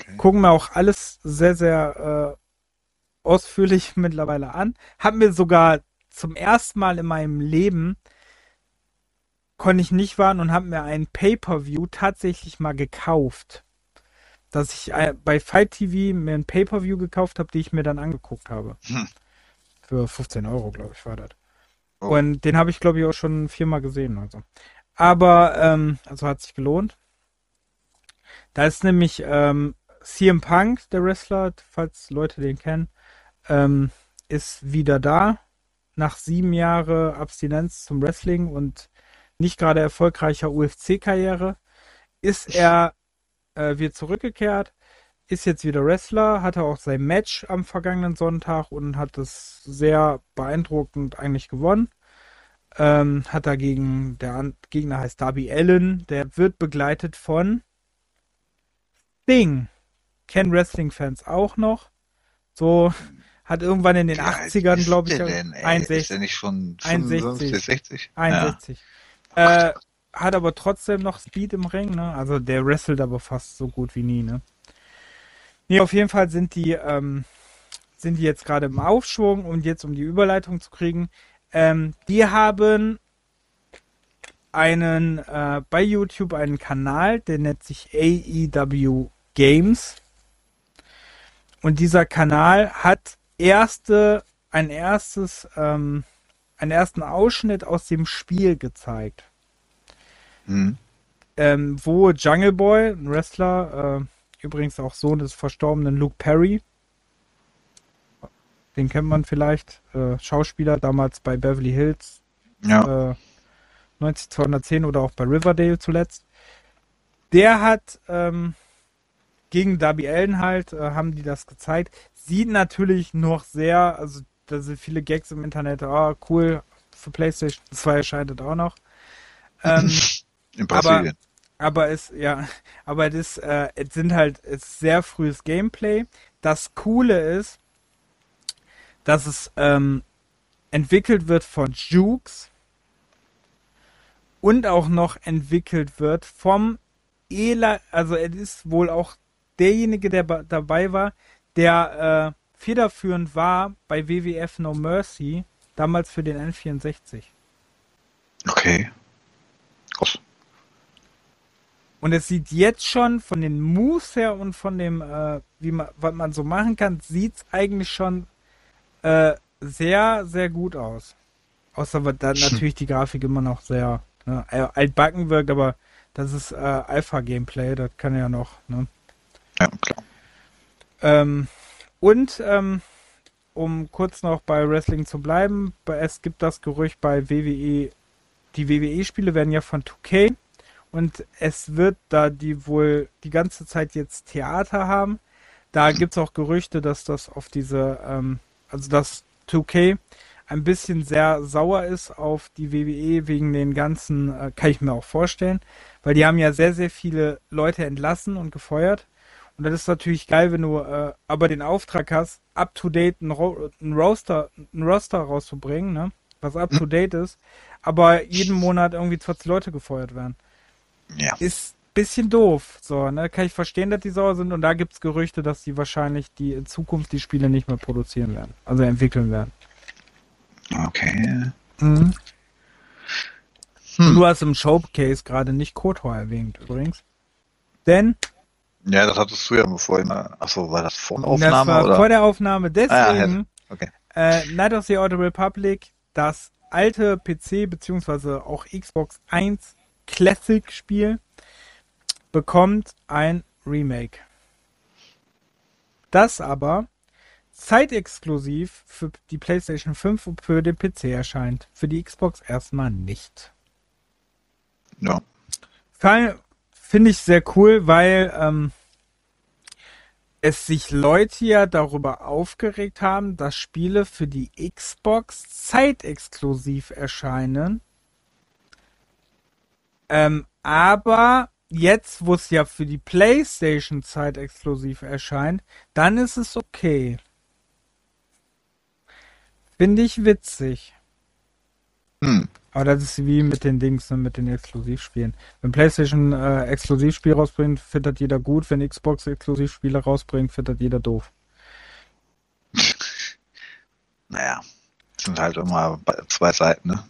Okay. Gucken mir auch alles sehr, sehr äh, ausführlich mittlerweile an. Hab mir sogar zum ersten Mal in meinem Leben konnte ich nicht warten und habe mir ein Pay-per-View tatsächlich mal gekauft. Dass ich äh, bei Fight TV mir ein Pay-per-View gekauft habe, die ich mir dann angeguckt habe. Hm. Für 15 Euro, glaube ich, war das. Oh. Und den habe ich, glaube ich, auch schon viermal gesehen. Also. Aber, ähm, also hat sich gelohnt. Da ist nämlich ähm, CM Punk, der Wrestler, falls Leute den kennen, ähm, ist wieder da. Nach sieben Jahren Abstinenz zum Wrestling und nicht gerade erfolgreicher UFC-Karriere ist er äh, wieder zurückgekehrt, ist jetzt wieder Wrestler, hatte auch sein Match am vergangenen Sonntag und hat es sehr beeindruckend eigentlich gewonnen. Ähm, hat dagegen, der Gegner heißt Darby Allen, der wird begleitet von Sting. Kennen Wrestling-Fans auch noch. So, hat irgendwann in den Wie 80ern, glaube ich, denn, 61. Ist der nicht schon 61, 60? 61. Ja. Äh, hat aber trotzdem noch Speed im Ring, ne? Also der wrestelt aber fast so gut wie nie, ne? Nee, auf jeden Fall sind die, ähm, sind die jetzt gerade im Aufschwung und jetzt um die Überleitung zu kriegen. Ähm, die haben einen äh, bei YouTube einen Kanal, der nennt sich AEW Games. Und dieser Kanal hat erste, ein erstes, ähm, einen ersten Ausschnitt aus dem Spiel gezeigt. Mhm. Ähm, wo Jungle Boy, ein Wrestler, äh, übrigens auch Sohn des verstorbenen Luke Perry, den kennt man vielleicht, äh, Schauspieler damals bei Beverly Hills, ja. äh, 90210 oder auch bei Riverdale zuletzt. Der hat ähm, gegen Darby Allen halt, äh, haben die das gezeigt. Sieht natürlich noch sehr, also da sind viele Gags im Internet, ah, cool, für PlayStation 2 erscheint auch noch. Ähm, In Brasilien. Aber, es, ja, aber das, äh, es sind halt, es sehr frühes Gameplay. Das Coole ist, dass es ähm, entwickelt wird von Jukes und auch noch entwickelt wird vom Ela, also es ist wohl auch derjenige, der dabei war, der äh, federführend war bei WWF No Mercy, damals für den N64. Okay. Krass. Und es sieht jetzt schon von den Moves her und von dem, äh, wie man, was man so machen kann, sieht es eigentlich schon äh, sehr, sehr gut aus. Außer weil dann natürlich die Grafik immer noch sehr ne, altbacken wirkt, aber das ist äh, Alpha-Gameplay, das kann ja noch. Ne? Ja, klar. Ähm, und ähm, um kurz noch bei Wrestling zu bleiben, es gibt das Gerücht bei WWE, die WWE-Spiele werden ja von 2K und es wird, da die wohl die ganze Zeit jetzt Theater haben, da gibt es auch Gerüchte, dass das auf diese, ähm, also dass 2K ein bisschen sehr sauer ist auf die WWE wegen den ganzen, äh, kann ich mir auch vorstellen, weil die haben ja sehr, sehr viele Leute entlassen und gefeuert. Und das ist natürlich geil, wenn du äh, aber den Auftrag hast, up to date ein, Ro ein Roster, ein Roster rauszubringen, ne? Was up to date ist, aber jeden Monat irgendwie 20 Leute gefeuert werden. Ja. Ist bisschen doof. So, ne? Kann ich verstehen, dass die sauer sind und da gibt es Gerüchte, dass die wahrscheinlich die in Zukunft die Spiele nicht mehr produzieren werden. Also entwickeln werden. Okay. Mhm. Hm. Du hast im Showcase gerade nicht Kotor erwähnt, übrigens. Denn. Ja, das hattest du ja vorhin. Achso, war das vor der Aufnahme? Das war oder? vor der Aufnahme. Deswegen. Ah, okay. äh, Night of the Old Republic, das alte PC bzw. auch Xbox 1 Classic-Spiel bekommt ein Remake. Das aber zeitexklusiv für die PlayStation 5 und für den PC erscheint. Für die Xbox erstmal nicht. Ja. Finde ich sehr cool, weil ähm, es sich Leute ja darüber aufgeregt haben, dass Spiele für die Xbox zeitexklusiv erscheinen ähm, aber jetzt, wo es ja für die PlayStation Zeit exklusiv erscheint, dann ist es okay. Finde ich witzig. Hm. Aber das ist wie mit den Dings, ne, mit den Exklusivspielen. Wenn PlayStation äh, Exklusivspiel rausbringt, findet jeder gut. Wenn Xbox Exklusivspiele rausbringt, findet jeder doof. naja, sind halt immer zwei Seiten, ne?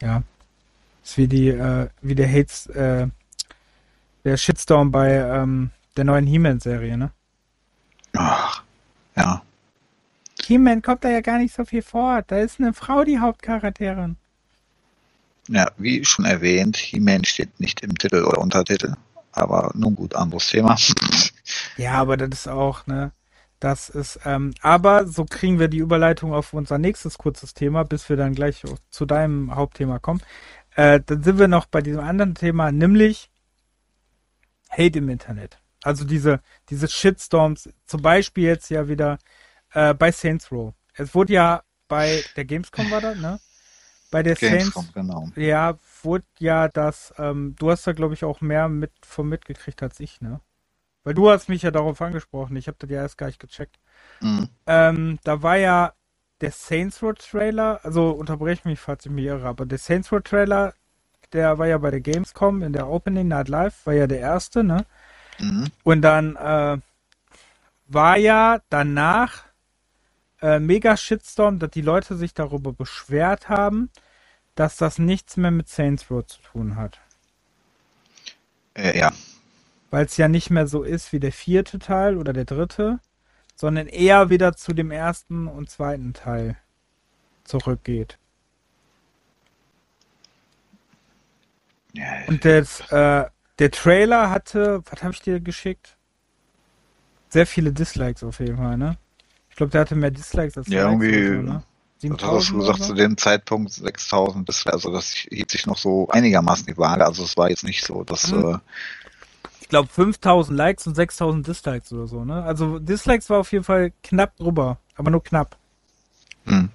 Ja. Ist wie die, äh, wie der Hates, äh, der Shitstorm bei ähm, der neuen He-Man-Serie, ne? Ach, ja. He-Man kommt da ja gar nicht so viel vor. Da ist eine Frau die Hauptcharakterin. Ja, wie schon erwähnt, He-Man steht nicht im Titel oder Untertitel. Aber nun gut, anderes Thema. ja, aber das ist auch, ne? Das ist, ähm, aber so kriegen wir die Überleitung auf unser nächstes kurzes Thema, bis wir dann gleich zu deinem Hauptthema kommen. Äh, dann sind wir noch bei diesem anderen Thema, nämlich Hate im Internet. Also diese, diese Shitstorms, zum Beispiel jetzt ja wieder äh, bei Saints Row. Es wurde ja bei der Gamescom war das, ne? Bei der Gamescom, Saints, genau. ja, wurde ja das, ähm, du hast da glaube ich auch mehr mit von mitgekriegt als ich, ne? Weil du hast mich ja darauf angesprochen, ich habe das ja erst gar nicht gecheckt. Mhm. Ähm, da war ja der Saints Row Trailer, also unterbrech mich, falls ich mich irre, aber der Saints Row Trailer, der war ja bei der Gamescom in der Opening Night Live, war ja der erste, ne? Mhm. Und dann äh, war ja danach äh, mega Shitstorm, dass die Leute sich darüber beschwert haben, dass das nichts mehr mit Saints Row zu tun hat. Äh, ja. Weil es ja nicht mehr so ist wie der vierte Teil oder der dritte, sondern eher wieder zu dem ersten und zweiten Teil zurückgeht. ja Und das, äh, der Trailer hatte, was habe ich dir geschickt? Sehr viele Dislikes auf jeden Fall, ne? Ich glaube, der hatte mehr Dislikes als Ja, Likes irgendwie- so, ne? Was hast du 7000 gesagt, zu dem Zeitpunkt 6000, das, also das hielt sich noch so einigermaßen die Waage, also es war jetzt nicht so, dass, Mhm. äh, glaube 5000 Likes und 6000 Dislikes oder so, ne? Also Dislikes war auf jeden Fall knapp drüber, aber nur knapp. hm,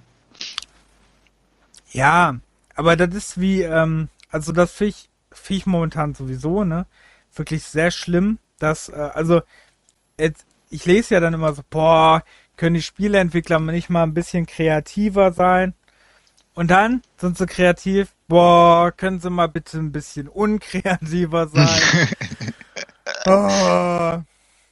Ja, aber das ist wie, ähm, also das finde ich, find ich momentan sowieso, ne? Wirklich sehr schlimm, dass, äh, also, jetzt, ich lese ja dann immer so, boah, können die Spieleentwickler nicht mal ein bisschen kreativer sein? Und dann sind sie kreativ, boah, können sie mal bitte ein bisschen unkreativer sein? Oh,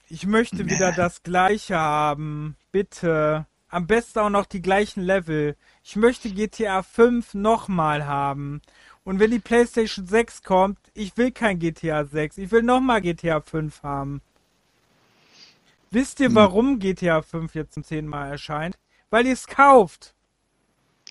ich möchte wieder das Gleiche haben, bitte. Am besten auch noch die gleichen Level. Ich möchte GTA 5 nochmal haben. Und wenn die PlayStation 6 kommt, ich will kein GTA 6. Ich will nochmal GTA 5 haben. Wisst ihr, Hm. warum GTA 5 jetzt zum zehnten Mal erscheint? Weil ihr es kauft.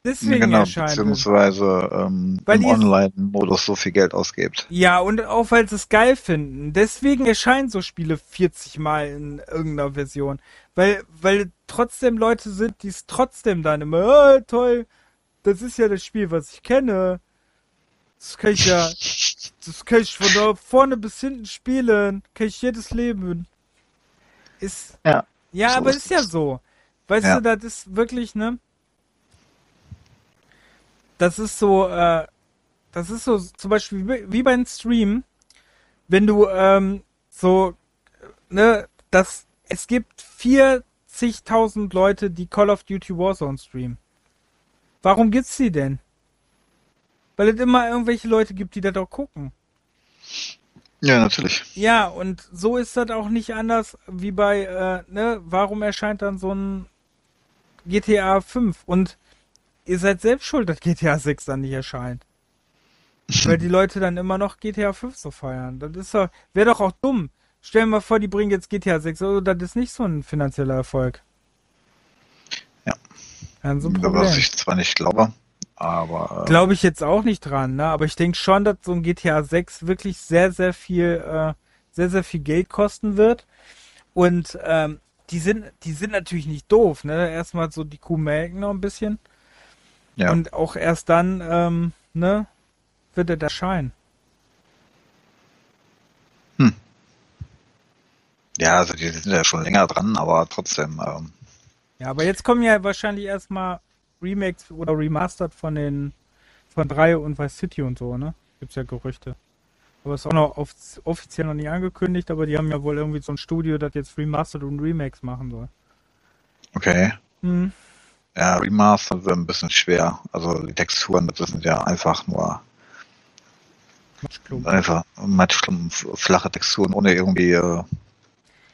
Deswegen genau, erscheint beziehungsweise ähm, Weil im Online-Modus so viel Geld ausgibt. Ja, und auch weil sie es geil finden. Deswegen erscheinen so Spiele 40 Mal in irgendeiner Version. Weil, weil trotzdem Leute sind, die es trotzdem dann immer, ah, toll, das ist ja das Spiel, was ich kenne. Das kann ich ja, das kann ich von da vorne bis hinten spielen. Kann ich jedes Leben. Ist, Ja. ja, so aber ist ist ja so. Weißt Ja. du, das ist wirklich, ne? Das ist so, äh, das ist so zum Beispiel wie, beim Stream, wenn du ähm, so, ne, das, es gibt 40.000 Leute, die Call of Duty Warzone streamen. Warum gibt's die denn? Weil es immer irgendwelche Leute gibt, die das auch gucken. Ja, natürlich. Ja, und so ist das auch nicht anders wie bei, äh, ne, warum erscheint dann so ein GTA 5? Und ihr seid selbst schuld, dass GTA 6 dann nicht erscheint. Weil die Leute dann immer noch GTA 5 so feiern. Das ist doch, wäre doch auch dumm. Stell dir mal vor, die bringen jetzt GTA 6, also das ist nicht so ein finanzieller Erfolg. Ja. Ja, so ein Was Problem. ich zwar nicht glaube, aber äh, Glaube ich jetzt auch nicht dran, ne? Aber ich denke schon, dass so ein GTA 6 wirklich sehr, sehr viel, äh, sehr, sehr viel Geld kosten wird. Und ähm, die sind, die sind natürlich nicht doof, ne? Erstmal so die Kuh melken noch ein bisschen. Ja. Und auch erst dann, ähm, ne, wird er erscheinen. ja, also die sind ja schon länger dran, aber trotzdem, ähm, Ja, aber jetzt kommen ja wahrscheinlich erstmal Remakes oder Remastered von den von 3 und Vice City und so, ne? Gibt's ja Gerüchte. Aber ist auch noch off offiziell noch nicht angekündigt, aber die haben ja wohl irgendwie so ein Studio, das jetzt Remastered und Remakes machen soll. okay. Hm. Ja, Remaster wird ein bisschen schwer. Also die Texturen, das sind ja einfach nur Matschklumpen. einfach matschklumpen, flache Texturen ohne irgendwie äh,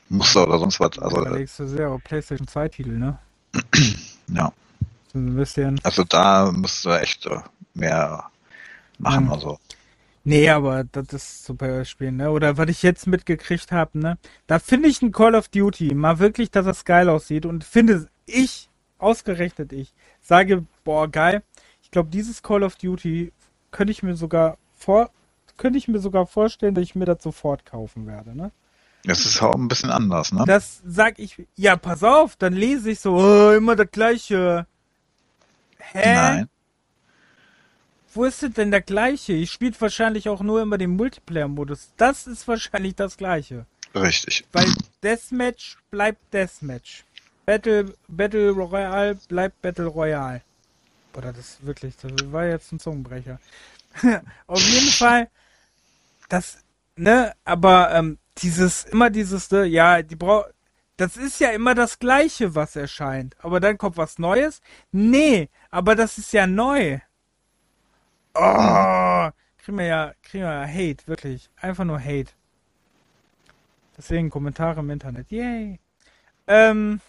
Muster oder sonst was. Also da legst du sehr auf PlayStation 2 Titel, ne? ja, So ein bisschen. also da müsste echt äh, mehr machen. Mhm. Also Nee, aber das ist super Spiel, ne? Oder was ich jetzt mitgekriegt habe, ne? Da finde ich ein Call of Duty mal wirklich, dass das geil aussieht und finde ich, ausgerechnet ich, sage, boah, geil. Ich glaube, dieses Call of Duty könnte ich mir sogar vor, könnte ich mir sogar vorstellen, dass ich mir das sofort kaufen werde, ne? es ist auch ein bisschen anders, ne? Das sag ich, ja, pass auf, dann lese ich so, oh, immer das gleiche. Hä? Nein. Wo ist denn der gleiche? Ich spiele wahrscheinlich auch nur immer den Multiplayer-Modus. Das ist wahrscheinlich das gleiche. Richtig. Weil Deathmatch bleibt Deathmatch. Battle, Battle Royale bleibt Battle Royale. Boah, das ist wirklich, das war jetzt ein Zungenbrecher. Auf jeden Fall, das, ne, aber ähm, dieses, immer dieses, ne, ja, die brau das ist ja immer das Gleiche, was erscheint. Aber dann kommt was Neues? Nee, aber das ist ja neu. Oh, kriegen wir ja, kriegen wir ja Hate, wirklich. Einfach nur Hate. Deswegen Kommentare im Internet. Yay. Ähm,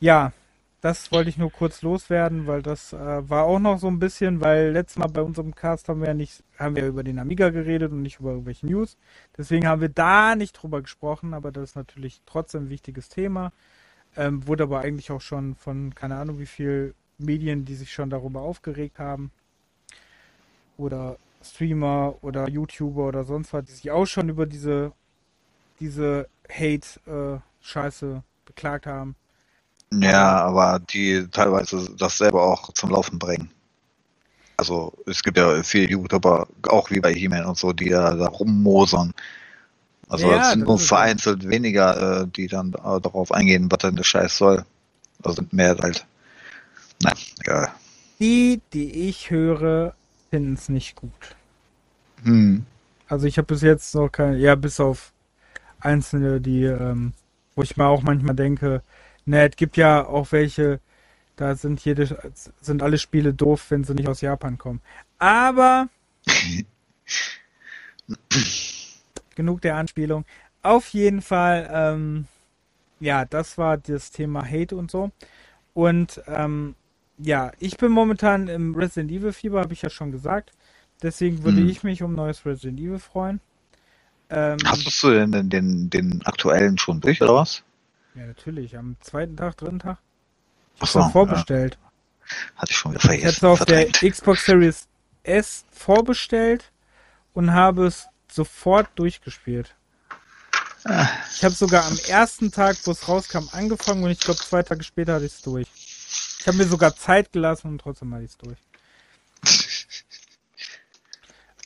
ja, das wollte ich nur kurz loswerden, weil das äh, war auch noch so ein bisschen, weil letztes Mal bei unserem Cast haben wir ja nicht, haben wir über den Amiga geredet und nicht über irgendwelche News. Deswegen haben wir da nicht drüber gesprochen, aber das ist natürlich trotzdem ein wichtiges Thema. Ähm, wurde aber eigentlich auch schon von, keine Ahnung, wie viel Medien, die sich schon darüber aufgeregt haben. Oder Streamer oder YouTuber oder sonst was, die sich auch schon über diese, diese Hate-Scheiße äh, beklagt haben. Ja, aber die teilweise das selber auch zum Laufen bringen. Also es gibt ja viele YouTuber, auch wie bei He-Man und so, die da, da rummosern. Also Ja, es sind das nur vereinzelt weniger, äh, die dann äh, darauf eingehen, was denn der Scheiß soll. Also mehr halt. Na, egal. Die, die ich höre, finden es nicht gut. Hm. Also ich habe bis jetzt noch keine, ja, bis auf einzelne, die, ähm, wo ich mir auch manchmal denke, ne, es gibt ja auch welche, da sind jede, sind alle Spiele doof, wenn sie nicht aus Japan kommen. Aber genug der Anspielung. Auf jeden Fall, ähm, ja, das war das Thema Hate und so. Und ähm, ja, ich bin momentan im Resident Evil Fieber, habe ich ja schon gesagt. Deswegen würde Hm. ich mich um neues Resident Evil freuen. Ähm, Hast du denn den, den, den aktuellen schon durch, oder was? Ja, natürlich. Am zweiten Tag, dritten Tag. Ich Ach so, vorbestellt. Hatte ich schon wieder Ich vergessen. hab's auf der verdrängt. Xbox Series S vorbestellt und habe es sofort durchgespielt. Ah, Ich habe sogar am ersten Tag, wo es rauskam, angefangen und ich glaube zwei Tage später hatte ich es durch. Ich habe mir sogar Zeit gelassen und trotzdem hatte ich es durch.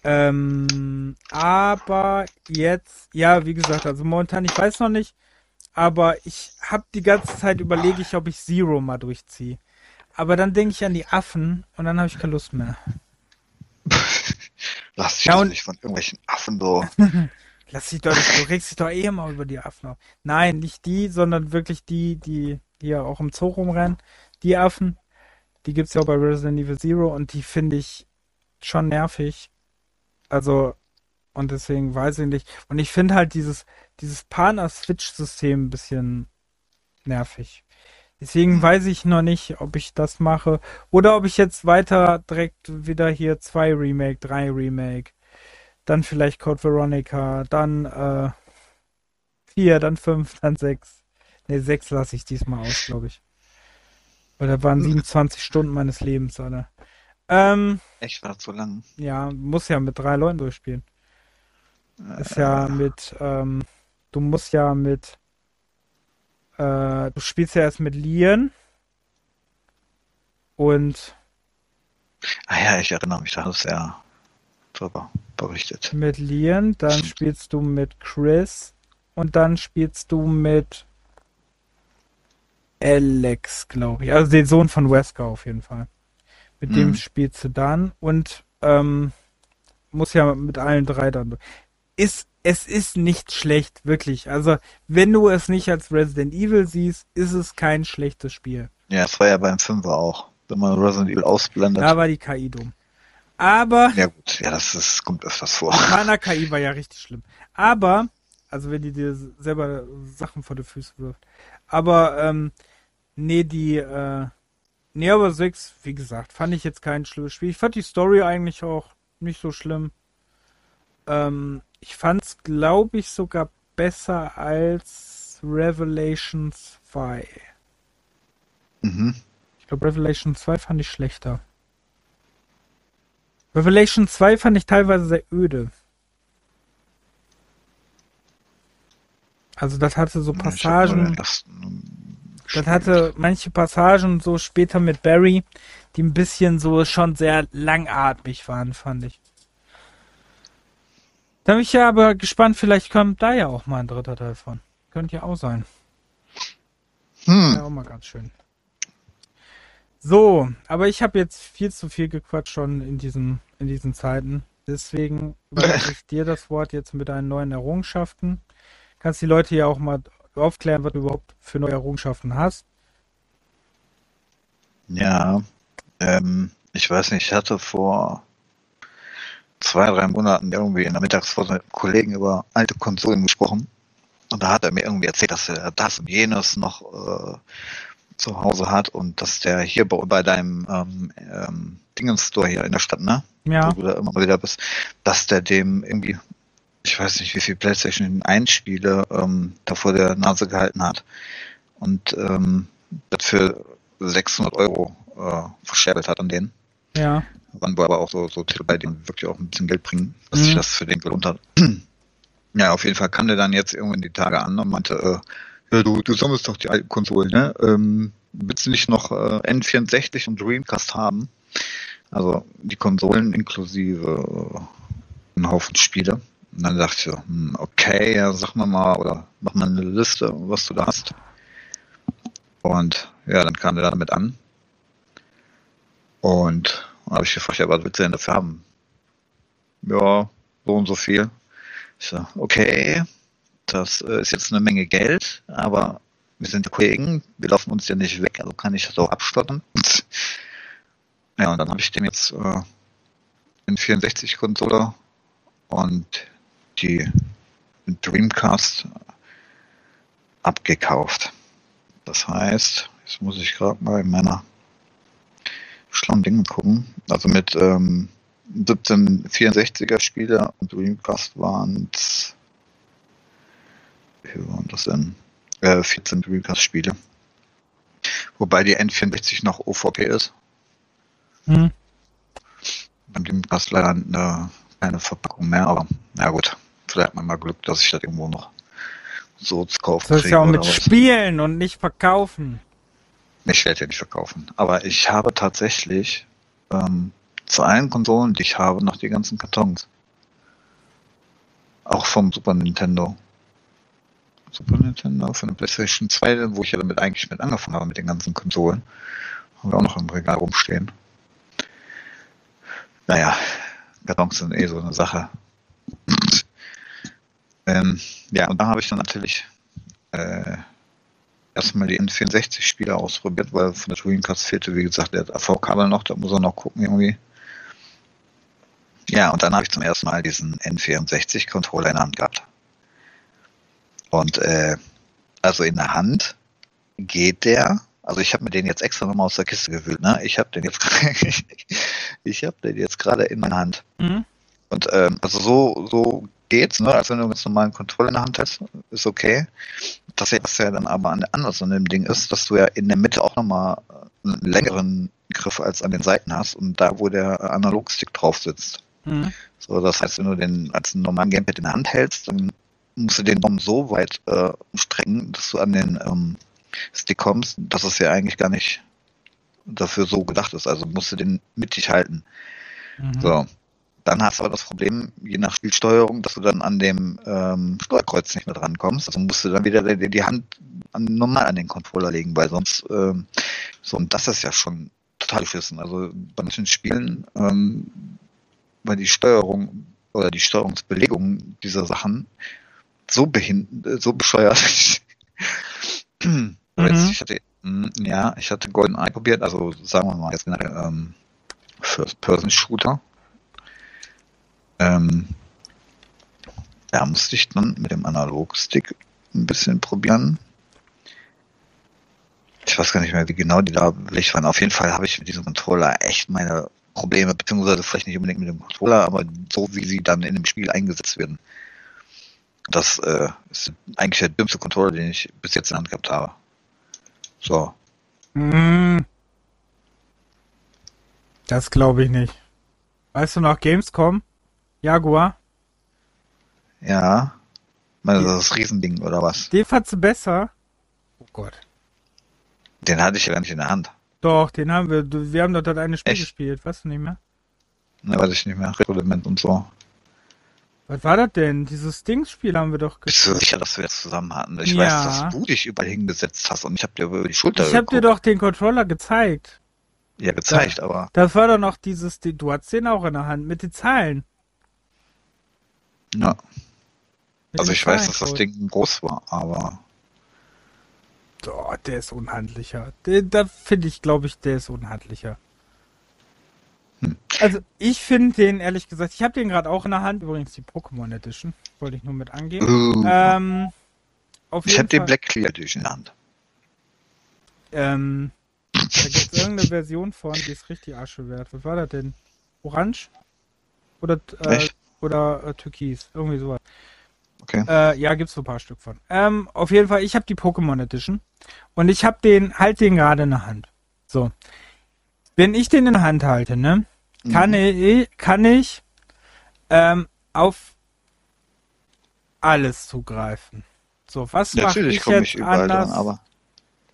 Ähm, aber jetzt, ja, wie gesagt, also momentan, ich weiß noch nicht, aber ich habe die ganze Zeit überlege ich, ob ich Zero mal durchziehe. Aber dann denke ich an die Affen und dann habe ich keine Lust mehr. Lass dich Ja, doch nicht von irgendwelchen Affen so. Lass dich doch nicht, du regst dich doch eh immer über die Affen auf. Nein, nicht die, sondern wirklich die, die hier auch im Zoo rumrennen. Die Affen, die gibt's ja auch bei Resident Evil Zero und die finde ich schon nervig. Also, und deswegen weiß ich nicht. Und ich finde halt dieses, dieses Pana-Switch-System ein bisschen nervig. Deswegen weiß ich noch nicht, ob ich das mache. Oder ob ich jetzt weiter direkt wieder hier zwei Remake, drei Remake dann vielleicht Code Veronica, dann äh, vier, dann fünf, dann sechs. Ne, sechs lasse ich diesmal aus, glaube ich. Weil da waren 27 Stunden meines Lebens, Alter. Ähm, Echt, war so lang? ja, muss ja mit drei Leuten durchspielen. Ist ja mit, ähm, du musst ja mit, äh, du spielst ja erst mit Lian und Ah ja, ich erinnere mich, da hast du ja drüber berichtet. mit Lian, dann spielst du mit Chris und dann spielst du mit Alex, glaube ich. Also den Sohn von Wesker auf jeden Fall. Mit dem Mhm. spielst du dann und ähm, muss ja mit allen drei dann. Ist, es ist nicht schlecht, wirklich. Also, wenn du es nicht als Resident Evil siehst, ist es kein schlechtes Spiel. Ja, es war ja beim Fünfer auch. Wenn man Resident Evil ausblendet. Da war die KI dumm. Aber Ja gut, ja, das ist, kommt öfters vor. Meiner KI war ja richtig schlimm. Aber, also wenn die dir selber Sachen vor die Füße wirft. Aber, ähm, nee, die, äh, nee, aber 6, wie gesagt, fand ich jetzt kein schlimmes Spiel. Ich fand die Story eigentlich auch nicht so schlimm. Ähm, ich fand's, glaube ich, sogar besser als Revelation 2. Mhm. Ich glaube, Revelation 2 fand ich schlechter. Revelation 2 fand ich teilweise sehr öde. Also das hatte so Passagen, das hatte manche Passagen so später mit Barry, die ein bisschen so schon sehr langatmig waren, fand ich. Da bin ich ja aber gespannt, vielleicht kommt da ja auch mal ein dritter Teil von. Könnte ja auch sein. Hm. Ja, auch mal ganz schön. So, aber ich habe jetzt viel zu viel gequatscht schon in diesen, in diesen Zeiten. Deswegen überlasse ich dir das Wort jetzt mit deinen neuen Errungenschaften. Kannst die Leute ja auch mal aufklären, was du überhaupt für neue Errungenschaften hast. Ja, ähm, ich weiß nicht, ich hatte vor zwei, drei Monaten irgendwie in der Mittagspause mit einem Kollegen über alte Konsolen gesprochen. Und da hat er mir irgendwie erzählt, dass er das und jenes noch äh, zu Hause hat und dass der hier bei, bei deinem ähm, ähm, Dingens Store hier in der Stadt, ne? Ja. Wo du da immer wieder bist, dass der dem irgendwie, ich weiß nicht, wie viel PlayStation 1 Spiele ähm, da vor der Nase gehalten hat und ähm, das für 600 Euro äh, verscherbelt hat an denen. Ja. Waren aber auch so, so Titel bei denen wirklich auch ein bisschen Geld bringen, dass Mhm. sich das für den gelohnt hat. ja, auf jeden Fall kam der dann jetzt irgendwann die Tage an und meinte, äh, ja, du, du sammelst doch die alten Konsolen, ne? Ähm, willst du nicht noch äh, N64 und Dreamcast haben? Also die Konsolen inklusive äh, einen Haufen Spiele. Und dann dachte ich so, hm, okay, ja, sag mal mal oder mach mal eine Liste, was du da hast. Und ja, dann kam der damit an. Und habe ich gefragt, ja, was willst du denn dafür haben? Ja, so und so viel. Ich so, okay, das äh, ist jetzt eine Menge Geld, aber wir sind Kollegen, wir laufen uns ja nicht weg, also kann ich das auch abstottern. Ja, und dann habe ich dem jetzt äh, den 64-Controller und die Dreamcast abgekauft. Das heißt, jetzt muss ich gerade mal in meiner schlauen Dinge gucken. Also mit ähm, 17 64er Spiele und Dreamcast waren es wie waren das denn? Äh, 14 Dreamcast Spiele. Wobei die N64 noch OVP ist. Hm. Beim Dreamcast leider eine, keine Verpackung mehr, aber na gut. Vielleicht hat man mal Glück, dass ich das irgendwo noch so zu kaufen Das ist kriege ja auch mit was. Spielen und nicht verkaufen. Ich werde ja nicht verkaufen. Aber ich habe tatsächlich ähm, zu allen Konsolen, die ich habe, noch die ganzen Kartons. Auch vom Super Nintendo. Super Nintendo, von der PlayStation 2, wo ich ja damit eigentlich mit angefangen habe, mit den ganzen Konsolen. Haben wir auch noch im Regal rumstehen. Naja, Kartons sind eh so eine Sache. ähm, ja, und da habe ich dann natürlich äh, erstmal die N64-Spiele ausprobiert, weil von der Dreamcast fehlte, wie gesagt, der AV-Kabel noch, da muss er noch gucken irgendwie. Ja, und dann habe ich zum ersten Mal diesen N64-Controller in der Hand gehabt. Und äh, also in der Hand geht der, also ich habe mir den jetzt extra nochmal aus der Kiste gewühlt, ne? Ich habe den jetzt ich habe den jetzt gerade in meiner Hand. Hm? Und ähm, also so, so geht's, ne? Als wenn du ganz normalen Controller in der Hand hast, ist okay. Das, was ja dann aber an, anders an dem Ding ist, dass du ja in der Mitte auch nochmal einen längeren Griff als an den Seiten hast und da, wo der Analogstick drauf sitzt. Hm? So, das heißt, wenn du den als einen normalen Gamepad in der Hand hältst, dann musst du den Daumen so weit äh, strecken, dass du an den ähm, Stick kommst, dass es ja eigentlich gar nicht dafür so gedacht ist. Also musst du den mittig halten. Mhm. So. Dann hast du aber das Problem, je nach Spielsteuerung, dass du dann an dem ähm, Steuerkreuz nicht mehr drankommst. Also musst du dann wieder die, die Hand an, normal an den Controller legen, weil sonst ähm, so, und das ist ja schon total beschissen. Also bei manchen Spielen, ähm, weil die Steuerung oder die Steuerungsbelegung dieser Sachen so behindert, so bescheuert. mhm. jetzt, ich hatte, mh, ja, ich hatte GoldenEye probiert, also sagen wir mal jetzt generell ähm, First-Person-Shooter. Ähm, da musste ich dann mit dem Analogstick ein bisschen probieren. Ich weiß gar nicht mehr, wie genau die da welche waren. Auf jeden Fall habe ich mit diesem Controller echt meine Probleme, beziehungsweise vielleicht nicht unbedingt mit dem Controller, aber so wie sie dann in dem Spiel eingesetzt werden. Das äh, ist eigentlich der dümmste Controller, den ich bis jetzt in der Hand gehabt habe. So. Hm. Das glaube ich nicht. Weißt du noch Gamescom? Jaguar? Ja. Meinst du das Riesending oder was? Den fandst du besser? Oh Gott. Den hatte ich ja gar nicht in der Hand. Doch, den haben wir. Wir haben doch dort eine Spiel Echt? gespielt, weißt du nicht mehr? Ne, weiß ich nicht mehr. Reglement und so. Was war das denn? Dieses Dingsspiel haben wir doch Bist du gespielt. sicher, dass wir das zusammen hatten? Ich Ja. weiß, dass du dich überall hingesetzt hast und ich habe dir über die Schulter Ich hab dir geguckt. doch den Controller gezeigt. ja gezeigt, aber Das war doch noch dieses, du hattest den auch in der Hand mit den Zahlen. Ja. Mit Also ich weiß, dass das. Ding groß war, aber Oh, der ist unhandlicher. Da finde ich, glaube ich, der ist unhandlicher. Hm. Also ich finde den, ehrlich gesagt, ich habe den gerade auch in der Hand. Übrigens die Pokémon Edition. Wollte ich nur mit angeben. uh, Ähm, auf ich habe den Black Clear Edition in der Hand. Ähm, da gibt es irgendeine Version von, die ist richtig Asche wert. Was war das denn? Orange? Oder, äh, Echt? Oder äh, Türkis? Irgendwie sowas. Okay. Äh, ja, gibt's so ein paar Stück von. Ähm, auf jeden Fall, ich habe die Pokémon Edition und ich habe den, halt den gerade in der Hand. So. Wenn ich den in der Hand halte, ne, kann Mhm. ich, kann ich ähm, auf alles zugreifen. So, was mache Natürlich ich komme jetzt ich überall anders dran, aber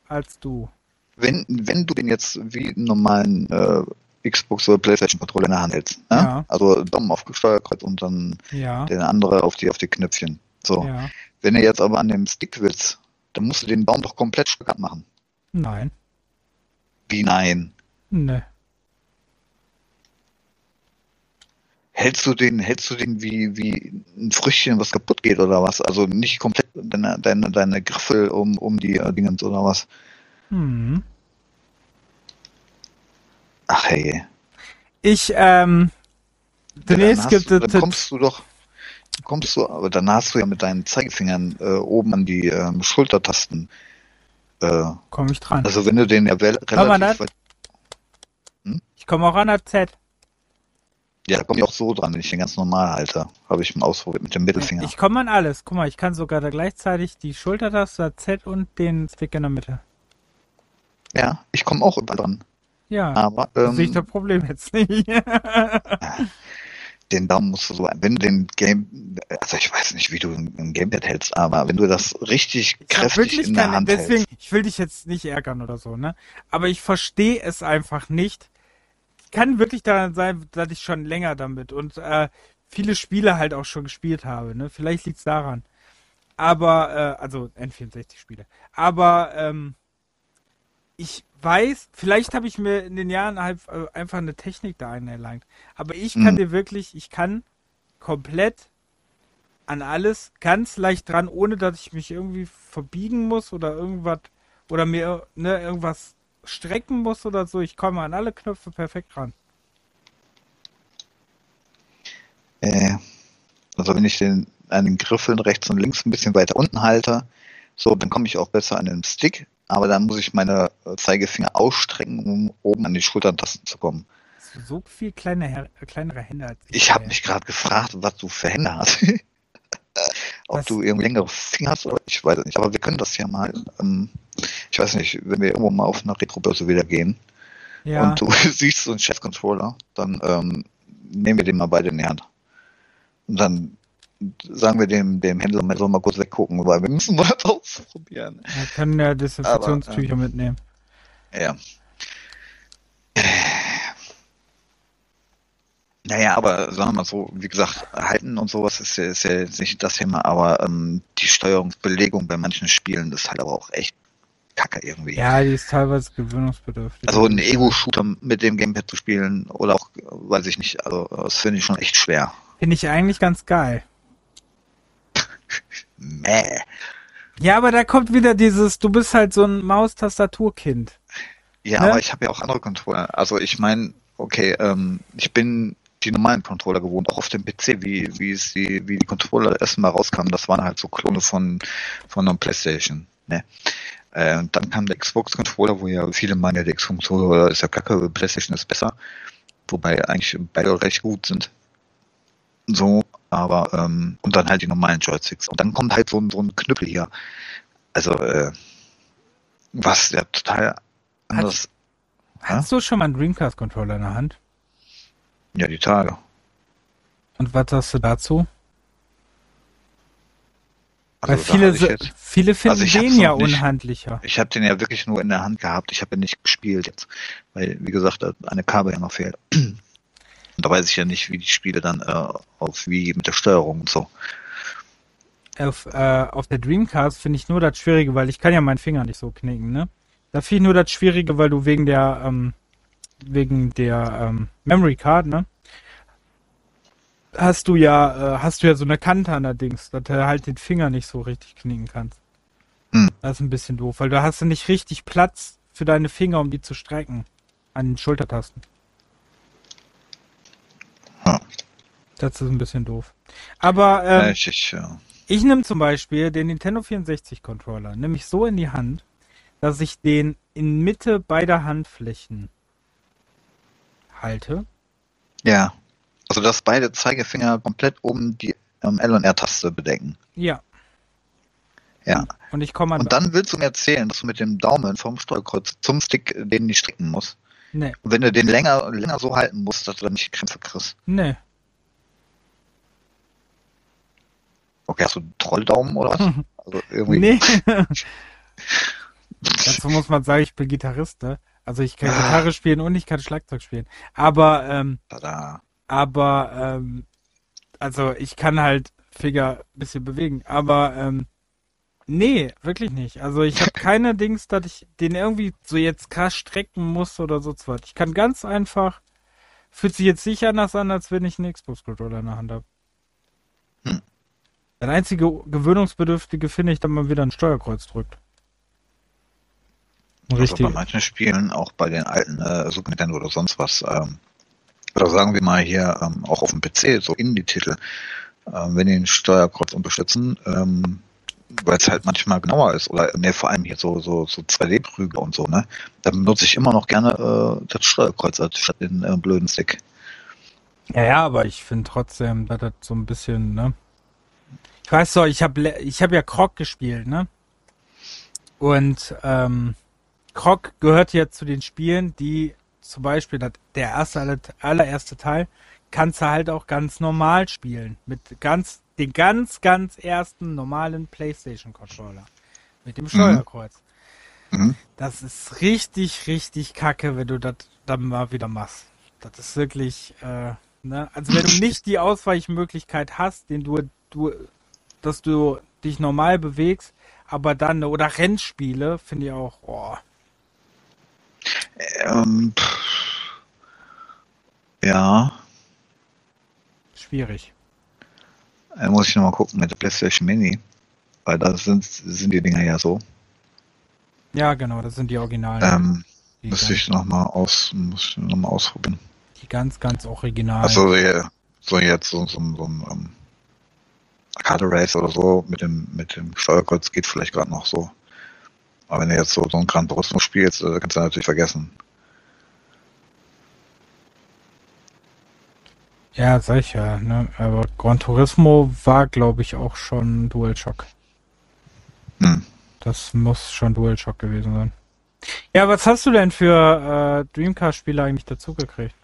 als du? wenn, wenn du den jetzt wie einen normalen äh, Xbox oder Playstation Controller in der Hand hältst, ne? Ja. also Daumen auf Steuerkreuz und dann Ja, der andere auf die auf die Knöpfchen. So. ja. Wenn du jetzt aber an dem Stick willst, dann musst du den Baum doch komplett stark machen. Nein. Wie nein? Ne. Hältst du den, hältst du den wie, wie ein Früchtchen, was kaputt geht oder was? Also nicht komplett deine, deine, deine Griffel um, um die Dingens oder was? Hm. Ach hey. Ich, ähm, hast gibt es dann kommst du doch, kommst du, aber dann hast du ja mit deinen Zeigefingern äh, oben an die ähm, Schultertasten. Äh, komme ich dran. also wenn du den ja relativ das? weit, Ich komme auch an der Z. ja, da komme ich auch so dran, wenn ich den ganz normal halte, habe ich mal ausprobiert mit dem Mittelfinger. Ich komme an alles. Guck mal, ich kann sogar da gleichzeitig die Schultertaste, Z und den Stick in der Mitte. ja, ich komme auch überall dran. Ja, Aber ähm, sehe ich das Problem jetzt nicht. den Daumen musst du so, wenn du den Game, also ich weiß nicht, wie du ein Gamepad hältst, aber wenn du das richtig Ich kräftig in der keine- Hand deswegen, hältst, ich will dich jetzt nicht ärgern oder so, ne? Aber ich verstehe es einfach nicht. Kann wirklich daran sein, dass ich schon länger damit und äh, viele Spiele halt auch schon gespielt habe, ne? Vielleicht liegt's daran. Aber, äh, also N64-Spiele. Aber ähm, ich weiß, vielleicht habe ich mir in den Jahren halt äh, einfach eine Technik da eingelangt. Aber ich kann Mhm. dir wirklich, ich kann komplett an alles ganz leicht dran, ohne dass ich mich irgendwie verbiegen muss oder irgendwas oder mir ne, irgendwas strecken muss oder so. Ich komme an alle Knöpfe perfekt ran. äh, also wenn ich den an den Griffeln rechts und links ein bisschen weiter unten halte, so, dann komme ich auch besser an den Stick, aber dann muss ich meine äh, Zeigefinger ausstrecken, um oben an die Schultertasten zu kommen. So viel kleine, äh, kleinere Hände als Ich habe ey. mich gerade gefragt, was du für Hände hast. Ob Was? du irgendwie längere Finger hast oder ich weiß es nicht. Aber wir können das ja mal. Ähm, ich weiß nicht, wenn wir irgendwo mal auf eine Retrobörse wieder gehen Ja, und du siehst so einen Chef-Controller, dann ähm, nehmen wir den mal beide in die Hand. Und dann sagen wir dem, dem Händler, man soll mal kurz weggucken, weil wir müssen mal das ausprobieren. wir können ja Desinfektionstücher ähm, mitnehmen. Ja. Naja, aber sagen wir mal so, wie gesagt, halten und sowas ist ja, ist ja nicht das Thema, aber ähm, die Steuerungsbelegung bei manchen Spielen ist halt aber auch echt kacke irgendwie. Ja, die ist teilweise gewöhnungsbedürftig. Also einen Ego-Shooter mit dem Gamepad zu spielen oder auch, weiß ich nicht, also das finde ich schon echt schwer. Finde ich eigentlich ganz geil. Mäh. Ja, aber da kommt wieder dieses, du bist halt so ein Maustastaturkind. Ja, Ne? aber ich habe ja auch andere Controller. Also ich meine, okay, ähm, ich bin die normalen Controller gewohnt, auch auf dem PC, wie, wie es die, wie die Controller erst mal rauskamen, das waren halt so Klone von, von einer Playstation, ne. Äh, und dann kam der Xbox-Controller, wo ja viele meinen, der Xbox-Controller ist ja kacke, Playstation ist besser. Wobei eigentlich beide recht gut sind. So, aber, ähm, und dann halt die normalen Joysticks. Und dann kommt halt so ein, so ein Knüppel hier. Also, äh, was ja total anders Hast du schon mal einen Dreamcast-Controller in der Hand? Ja, die Tage. Und was sagst du dazu? Also, da viele, se- jetzt, viele finden Also den ja nicht. unhandlicher. ich habe den ja wirklich nur in der Hand gehabt. Ich habe ihn nicht gespielt jetzt, weil wie gesagt, da eine Kabel ja noch fehlt. Da weiß ich ja nicht, wie die Spiele dann äh, auf wie mit der Steuerung und so. Auf, äh, auf der Dreamcast finde ich nur das Schwierige, weil ich kann ja meinen Finger nicht so knicken, ne? Da finde ich nur das Schwierige, weil du wegen der, ähm, wegen der ähm, Memory Card, ne? Hast du ja, äh, hast du ja so eine Kante an der Dings, dass du halt den Finger nicht so richtig knicken kannst. Hm. Das ist ein bisschen doof, weil du hast ja nicht richtig Platz für deine Finger, um die zu strecken. An den Schultertasten. Ja. Das ist ein bisschen doof. Aber ähm, ich, ich, ja. ich nehme zum Beispiel den Nintendo 64 Controller, nehme ich so in die Hand, dass ich den in Mitte beider Handflächen halte. ja. Also, dass beide Zeigefinger komplett oben die ähm, L- und R-Taste bedecken. Ja. Ja. Und ich komme. Und dann willst du mir erzählen, dass du mit dem Daumen vom Steuerkreuz zum Stick den nicht stricken musst. Nee, Und wenn du den länger, länger so halten musst, dass du dann nicht Krämpfe kriegst. nee. Okay, hast du einen Trolldaumen oder was? Also irgendwie. Nee. Dazu muss man sagen, ich bin Gitarrist, ne? Also ich kann Gitarre spielen und ich kann Schlagzeug spielen. Aber, ähm, Tada. aber, ähm, also ich kann halt Finger ein bisschen bewegen. Aber, ähm, nee, wirklich nicht. Also ich habe keine Dings, dass ich den irgendwie so jetzt krass strecken muss oder so was. Ich kann ganz einfach, fühlt sich jetzt sicher anders an, als wenn ich einen Xbox-Controller in der Hand habe. Hm. Das einzige Gewöhnungsbedürftige finde ich, dass man wieder ein Steuerkreuz drückt. Also Richtig. bei manchen Spielen, auch bei den alten äh, Super Nintendo oder sonst was, ähm, oder sagen wir mal hier ähm, auch auf dem PC, so Indie-Titel, ähm, wenn die den Steuerkreuz unterstützen, ähm, weil es halt manchmal genauer ist, oder ne, vor allem hier so, so, so 2D-Prügel und so, ne? Dann benutze ich immer noch gerne äh, das Steuerkreuz statt den äh, blöden Stick. Ja, ja, aber ich finde trotzdem, dass das so ein bisschen, ne? Ich weiß doch, ich habe ich hab ja Croc gespielt, ne? Und ähm, Croc gehört ja zu den Spielen, die zum Beispiel der erste, aller- allererste Teil, kannst du halt auch ganz normal spielen. Mit ganz, den ganz, ganz ersten normalen PlayStation-Controller. Mit dem Steuerkreuz. Mhm. Das ist richtig, richtig kacke, wenn du das dann mal wieder machst. Das ist wirklich, äh, ne? Also wenn du nicht die Ausweichmöglichkeit hast, den du, du, dass du dich normal bewegst, aber dann, oder Rennspiele, finde ich auch, oh, Ähm, ja, schwierig. Äh, muss ich nochmal gucken mit der PlayStation Mini, weil da sind, sind die Dinger ja so. Ja, genau, das sind die Originalen. Ähm, die, müsste ich nochmal aus, muss ich noch mal ausprobieren. die ganz, ganz Originalen. Also so jetzt so, so, so ein ähm, Arcade Race oder so mit dem mit dem Steuerkreuz geht vielleicht gerade noch so. Aber wenn du jetzt so, so ein Gran Turismo spielst, äh, kannst du natürlich vergessen. Ja, sag ich ja, ne? Aber Gran Turismo war, glaube ich, auch schon DualShock. Hm. Das muss schon DualShock gewesen sein. Ja, was hast du denn für äh, Dreamcast-Spiele eigentlich dazugekriegt?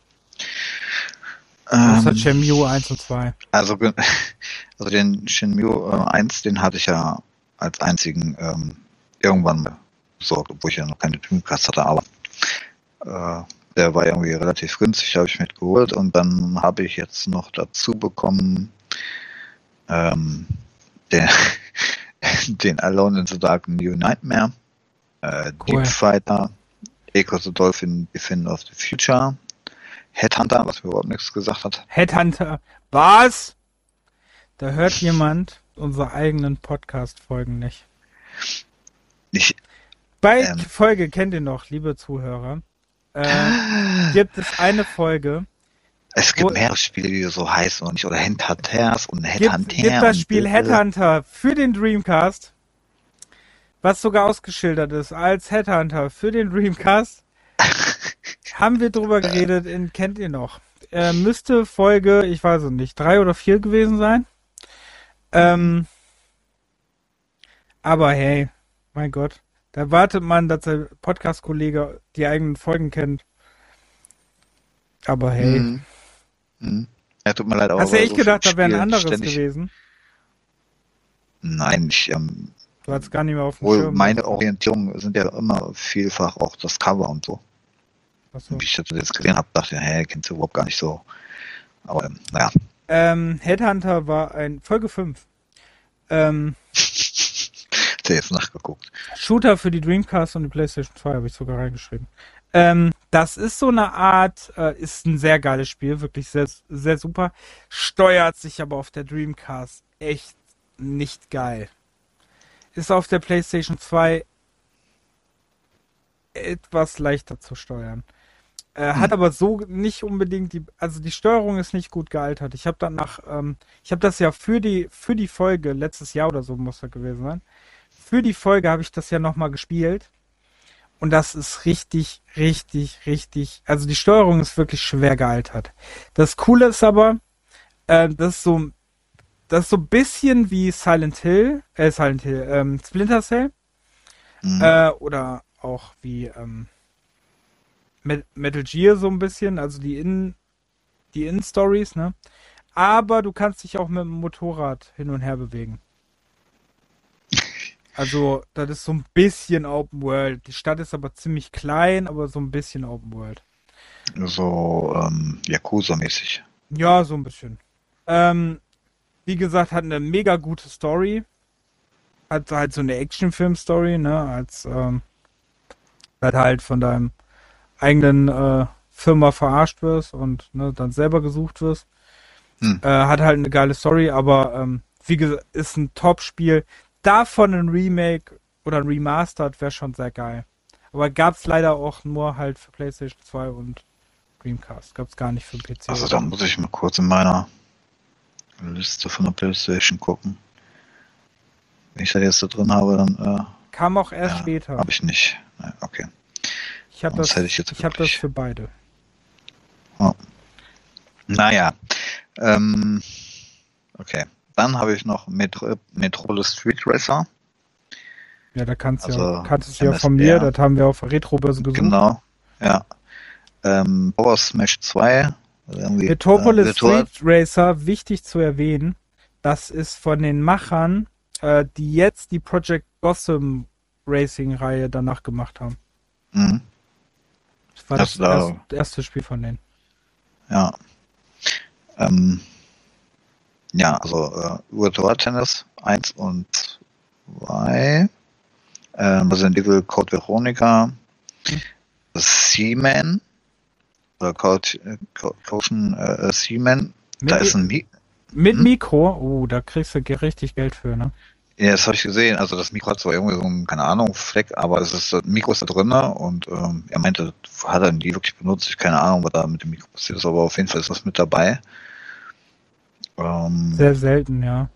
Außer Ähm, Shenmue 1 und 2. also, also den Shenmue äh, 1, den hatte ich ja als einzigen ähm, irgendwann besorgt, obwohl ich ja noch keine Dreamcast hatte, aber äh, der war irgendwie relativ günstig, habe ich mitgeholt und dann habe ich jetzt noch dazu bekommen ähm, der, den Alone in the Dark New Nightmare, äh, Cool. Deep Fighter, Echo the Dolphin Defend of the Future, Headhunter, was mir überhaupt nichts gesagt hat. Headhunter. Was? Da hört jemand unsere eigenen Podcast-Folgen nicht. Ich, Bei Ähm. Folge kennt ihr noch, liebe Zuhörer. Äh, gibt es eine Folge, Es gibt mehrere Spiele, die so heißen und nicht, oder Headhunters und gibt, Headhunter. gibt das und Spiel Headhunter für den Dreamcast, was sogar ausgeschildert ist als Headhunter für den Dreamcast. haben wir drüber geredet, in, kennt ihr noch. Äh, müsste Folge, ich weiß es nicht, drei oder vier gewesen sein. Ähm, aber hey, mein Gott, da wartet man, dass der Podcast-Kollege die eigenen Folgen kennt. Aber hey, Mhm. Mhm. Ja, tut mir leid, aber hast du bei echt so gedacht, da wäre ein anderes ständig- gewesen? Nein, ich, ähm, Du hattest gar nicht mehr auf dem wohl Schirm. meine Orientierung sind ja immer vielfach auch das Cover und so. Achso. Wie ich das jetzt gesehen habe, dachte ich, hä, kennst du überhaupt gar nicht so. Aber ähm, naja. Ähm, Headhunter war ein Folge 5. Ähm, Jetzt nachgeguckt. Shooter für die Dreamcast und die PlayStation 2 habe ich sogar reingeschrieben. Ähm, das ist so eine Art, äh, ist ein sehr geiles Spiel, wirklich sehr, sehr super. Steuert sich aber auf der Dreamcast echt nicht geil. Ist auf der PlayStation 2 etwas leichter zu steuern. Äh, Hat aber so nicht unbedingt die, also die Steuerung ist nicht gut gealtert. Ich habe dann nach, ähm, ich habe das ja für die für die Folge letztes Jahr oder so muss das gewesen sein. Für die Folge habe ich das ja nochmal gespielt und das ist richtig, richtig, richtig. Also die Steuerung ist wirklich schwer gealtert. Das Coole ist aber, äh, das ist so, das ist so ein bisschen wie Silent Hill, äh, Silent Hill, ähm, Splinter Cell Mhm. äh, oder auch wie ähm, Met- Metal Gear so ein bisschen, also die In die In-Stories, ne? Aber du kannst dich auch mit dem Motorrad hin und her bewegen. Also, das ist so ein bisschen Open World. Die Stadt ist aber ziemlich klein, aber so ein bisschen Open World. So ähm, Yakuza-mäßig. Ja, so ein bisschen. Ähm, wie gesagt, hat eine mega gute Story. Hat halt so eine Actionfilm-Story, ne? Als ähm, halt halt von deinem eigenen äh, Firma verarscht wirst und ne, dann selber gesucht wirst. Hm. Äh, hat halt eine geile Story, aber ähm, wie gesagt, ist ein Top-Spiel. Davon ein Remake oder ein Remastered wäre schon sehr geil. Aber gab's leider auch nur halt für PlayStation 2 und Dreamcast. Gab's gar nicht für PC. Also da muss ich mal kurz in meiner Liste von der Playstation gucken. Wenn ich das jetzt da drin habe, dann äh, Kam auch erst ja, später. habe ich nicht. Nein, okay. Ich habe das, ich ich hab das für beide. Naja. Ähm, okay. Dann habe ich noch Metro Metropolis Street Racer. Ja, da kannst du Also, ja, kanntest du ja von MSR. mir, das haben wir auf der Retrobörse gesucht. Genau. Ja. Ähm, Power Smash 2. also Irgendwie, Metropolis äh, Street Racer, wichtig zu erwähnen, das ist von den Machern, äh, die jetzt die Project Gotham Racing Reihe danach gemacht haben. Mhm. Das war das, Das erste, erste Spiel von denen. Ja. Ähm, ja, also äh, Virtual Tennis 1 und 2. Ähm, Resident Evil Code Veronica. Seaman. Oder Code, äh, Co- Caution äh, Seaman. Da ist ein Mi mit hm? Mikro, oh, da kriegst du richtig Geld für, ne? Ja, das habe ich gesehen. Also das Mikro hat zwar irgendwie so einen, keine Ahnung, Fleck, aber es ist, das Mikro ist da drinne und ähm, er meinte, hat er die wirklich benutzt? Ich keine Ahnung, was da mit dem Mikro passiert ist, aber auf jeden Fall ist was mit dabei. Ähm, Sehr selten, ja.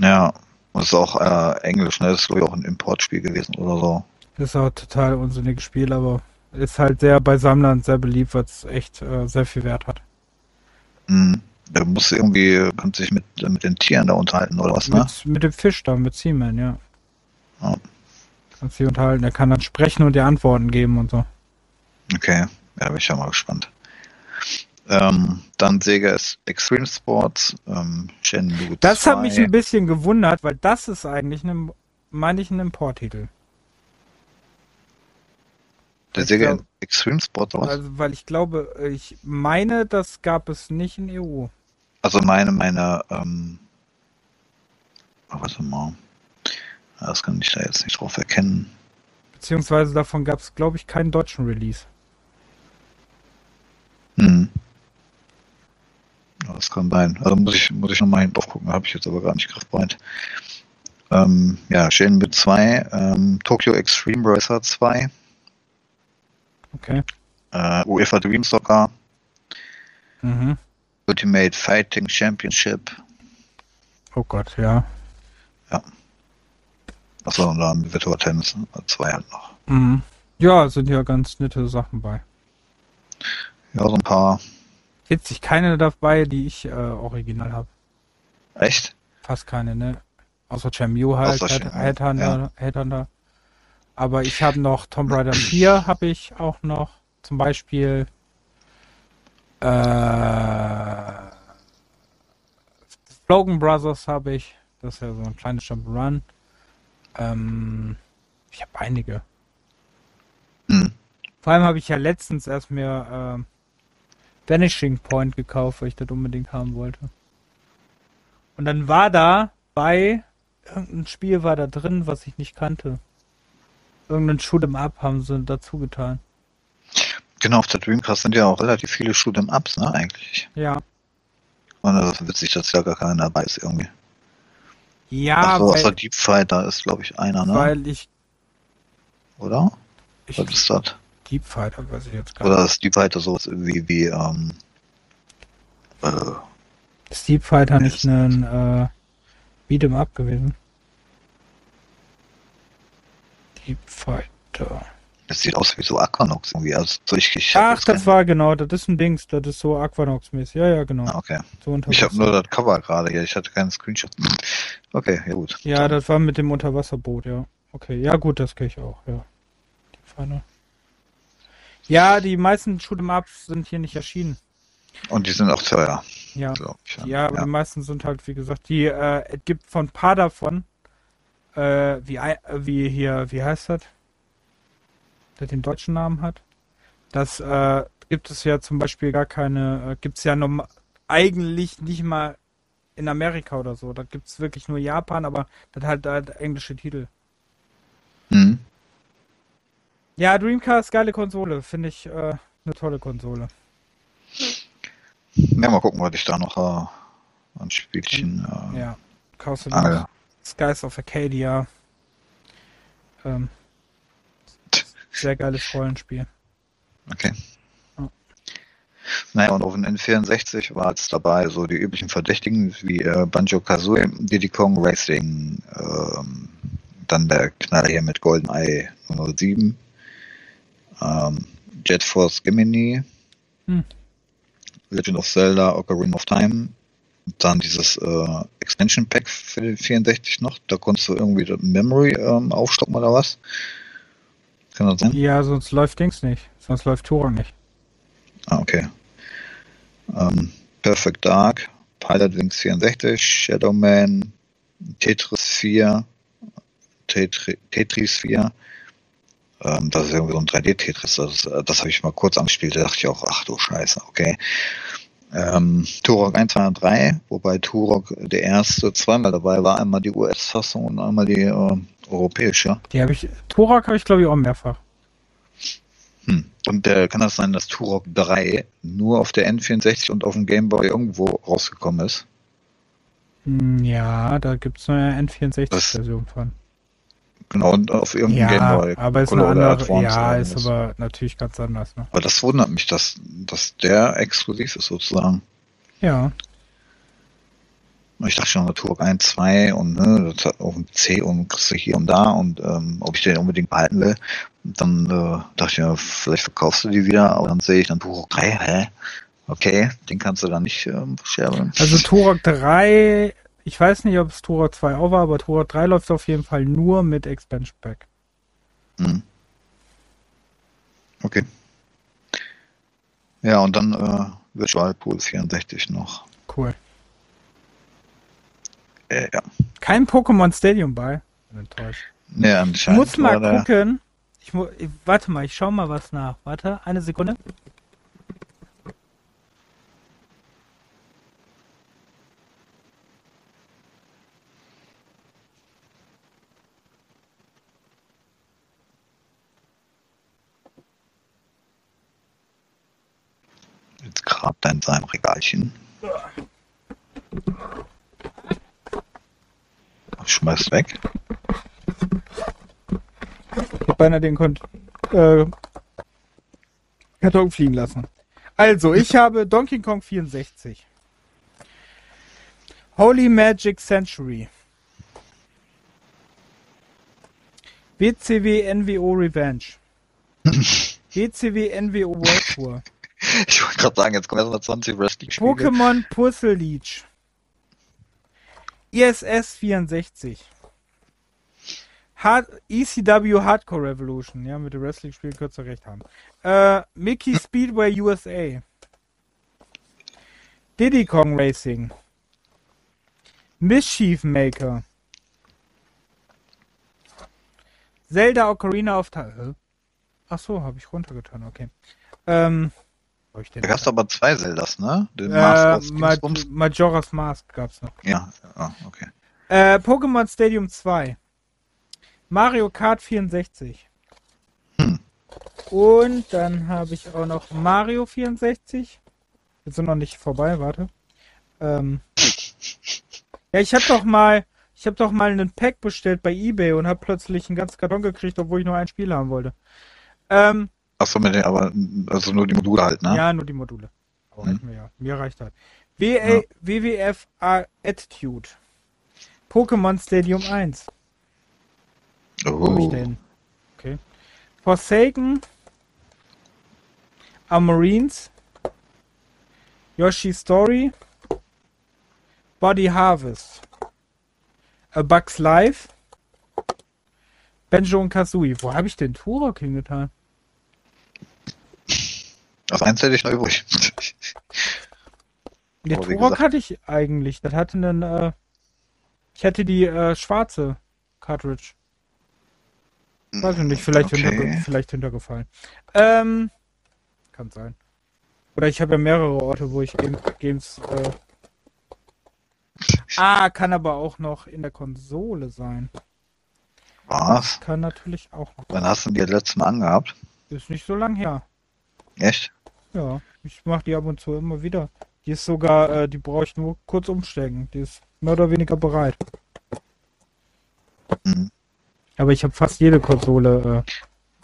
ja, es ist auch äh, Englisch, ne? Das ist glaube ich auch ein Importspiel gewesen oder so. Ist auch total unsinniges Spiel, aber ist halt sehr bei Sammlern sehr beliebt, weil es echt äh, sehr viel Wert hat. Mhm. Da musst du irgendwie, kannst dich mit, mit den Tieren da unterhalten oder was, ne? Mit, mit dem Fisch da, mit Seaman, ja. Ja. Kannst dich unterhalten, der kann dann sprechen und dir Antworten geben und so. Okay, ja, bin ich ja mal gespannt. Ähm, dann Sega Extreme Sports, ähm, Shenmue Das 2. hat mich ein bisschen gewundert, weil das ist eigentlich, ein, meine ich, ein Importtitel. Der ich Sega glaub- Extreme Sport was? Also, weil ich glaube, ich meine, das gab es nicht in EU. Also meine, meine, ähm, warte mal. Das kann ich da jetzt nicht drauf erkennen. Beziehungsweise davon gab es, glaube ich, keinen deutschen Release. Hm. Ja, Das kann sein. Also muss ich, muss ich nochmal hin drauf gucken, habe ich jetzt aber gar nicht griffbereit. Ähm, ja, Shenmue 2, ähm, Tokyo Extreme Racer 2, Okay. äh, UEFA Dream Soccer, Mhm. Ultimate Fighting Championship, Oh Gott, ja. achso, und dann Virtual Tennis 2 halt noch. Mhm. Ja, sind ja ganz nette Sachen bei. Ja, so ein paar. Witzig, keine dabei, die ich äh, original habe. Echt? Fast keine, ne? Außer Champion halt, Außer Head, Shenmue, Headhunter, Headhunter. Aber ich habe noch Tomb Raider 4 habe ich auch noch. Zum Beispiel äh, Logan Brothers habe ich. Das ist ja so ein kleines Jump'n'Run. Ähm, ich habe einige. Hm. Vor allem habe ich ja letztens erst mir ähm, Vanishing Point gekauft, weil ich das unbedingt haben wollte. Und dann war da bei irgendein Spiel war da drin, was ich nicht kannte. Irgendein Shoot'em Up haben sie dazu getan. Genau, auf der Dreamcast sind ja auch relativ viele Shoot'em Ups, ne, eigentlich. Ja. Und das ist witzig, dass ja gar keiner dabei ist irgendwie. Ja, so, weil, außer Deep Fighter ist, glaube ich, einer, ne? weil ich, Oder? ich Was ist das? Deep Fighter weiß ich jetzt gar Oder nicht. ist Deep Fighter sowas wie, wie, ähm, äh, Ist Deep Fighter nicht ein äh, Beat'em Up gewesen? Deep Fighter. das sieht aus wie so Aquanox irgendwie. Also, hab Ach, das war genau, das ist ein Dings, das ist so Aquanox-mäßig. Ja, ja, genau. Ah, okay. So Ich habe nur das Cover gerade hier. Ich hatte keinen Screenshot. Okay, ja gut. Ja, das war mit dem Unterwasserboot, ja. Okay, ja gut, das kenne ich auch, ja. Die Pfanne. Ja, die meisten Shoot'em-Ups sind hier nicht erschienen. Und die sind auch teuer, Ja. glaube ich. Ja, aber die meisten sind halt, wie gesagt, die, äh, es gibt von ein paar davon, äh, wie, äh, wie hier, wie heißt das? Der den deutschen Namen hat. Das, äh, gibt es ja zum Beispiel gar keine, äh, gibt's ja norm eigentlich nicht mal in Amerika oder so. Da gibt's wirklich nur Japan, aber das halt, halt englische Titel. Hm. Ja, Dreamcast, geile Konsole. Finde ich äh, eine tolle Konsole. Ja, mal gucken, was ich da noch äh, an Spielchen äh, Ja. Kaufst du noch Skies of Arcadia. Ähm, sehr geiles Rollenspiel. Okay. Ja. Naja, und auf dem N64 war jetzt dabei so die üblichen Verdächtigen wie äh, Banjo-Kazooie, Diddy Kong Racing, ähm, dann der Knaller hier mit GoldenEye 007, ähm, Jet Force Gemini, Hm. Legend of Zelda, Ocarina of Time, dann dieses äh, Extension Pack für den 64 noch, da konntest du irgendwie das Memory ähm, aufstocken oder was? Kann das sein? Ja, sonst läuft Dings nicht. Sonst läuft Tora nicht. Ah, okay. Ähm, Perfect Dark, Pilot Wings 64, Shadow Man, Tetris 4, Tetri Tetris 4. Ähm, das ist irgendwie so ein 3D-Tetris. Das, äh, das habe ich mal kurz angespielt. Da dachte ich auch, ach du Scheiße, okay. Ähm, Turok 1, 2 und 3, wobei Turok der erste zweimal dabei war. Einmal die US-Fassung und einmal die äh, europäische. Die habe ich. Torak habe ich glaube ich auch mehrfach. Hm. Und äh, kann das sein, dass Turok 3 nur auf der N64 und auf dem Game Boy irgendwo rausgekommen ist? Hm, Ja, da gibt's eine Das- N64-Version von. Genau, und auf irgendeinem Ja, Boy. aber ist Color andere. Advance Ja, ist irgendwas. aber natürlich ganz anders. Ne? Aber das wundert mich, dass, dass der exklusiv ist sozusagen. Ja. Ich dachte schon, Turok 1, 2 und ne, das hat auf dem C und kriegst du hier und da und ähm, ob ich den unbedingt behalten will. Dann äh, dachte ich mir, vielleicht verkaufst du die wieder, aber dann sehe ich dann Turok 3, hä? Okay, den kannst du dann nicht ähm, scherben. Also Turok 3, ich weiß nicht, ob es Turok 2 auch war, aber Turok 3 läuft auf jeden Fall nur mit Expansion Pack. Hm. Okay. Ja, und dann äh, Virtual Pool 64 noch. Cool. Äh, ja. Kein Pokémon Stadium bei. Enttäuscht. Nee, Ich anscheinend muss mal gucken. Ich mu ich, warte mal, ich schau mal was nach. Warte, eine Sekunde. Jetzt grabt er in seinem Regalchen. Schmeißt weg. Ich hab beinahe den Kon äh, Karton fliegen lassen. Also, ich habe Donkey Kong 64. Holy Magic Century. WCW NWO Revenge. WCW NWO World Tour. Ich wollte gerade sagen, jetzt kommen erstmal 20 Wrestling-Spiele. Pokémon Puzzle Leech. ISS 64. Hard ECW Hardcore Revolution. Ja, mit dem Wrestling-Spiel ihr recht haben. Äh, Mickey Speedway USA. Diddy Kong Racing. Mischief Maker. Zelda Ocarina of Time. Ach so, habe ich runtergetan, okay. Ähm, Hab ich den Da gab's aber zwei Zeldas, ne? Den äh, Ma. Majora's Mask gab's noch. Ja, ah, okay. Äh, Pokémon Stadium 2. Mario Kart 64. Hm. Und dann habe ich auch noch Mario 64. Wir sind noch nicht vorbei, warte. Ähm, ja, ich habe doch mal, ich habe doch mal einen Pack bestellt bei eBay und habe plötzlich einen ganzen Karton gekriegt, obwohl ich nur ein Spiel haben wollte. Ähm, Achso, aber, also nur die Module halt, ne? ja, nur die Module. Aber Hm. mir ja. Mir reicht halt. WA, WWF Attitude. Pokémon Stadium 1. Wo hab ich Oh. denn? Okay. Forsaken. Amarines. Yoshi Story. Body Harvest. A Bugs Life. Benjo und Kazooie. Wo habe ich denn Turok hingetan? Das eins hätte ich noch übrig. Der Aber Turok hatte ich eigentlich. Das hatte einen, äh, ich hatte die äh, schwarze Cartridge. Weiß ich nicht, vielleicht, Okay. hinterge vielleicht hintergefallen. Ähm, kann sein. Oder ich habe ja mehrere Orte, wo ich Game Games. Äh... Ah, kann aber auch noch in der Konsole sein. Was? Kann natürlich auch noch. Wann hast du die das letzte Mal angehabt? Ist nicht so lang her. Echt? Ja, ich mache die ab und zu immer wieder. Die ist sogar, äh, die brauche ich nur kurz umstecken. Die ist mehr oder weniger bereit. Mhm. Aber ich habe fast jede Konsole.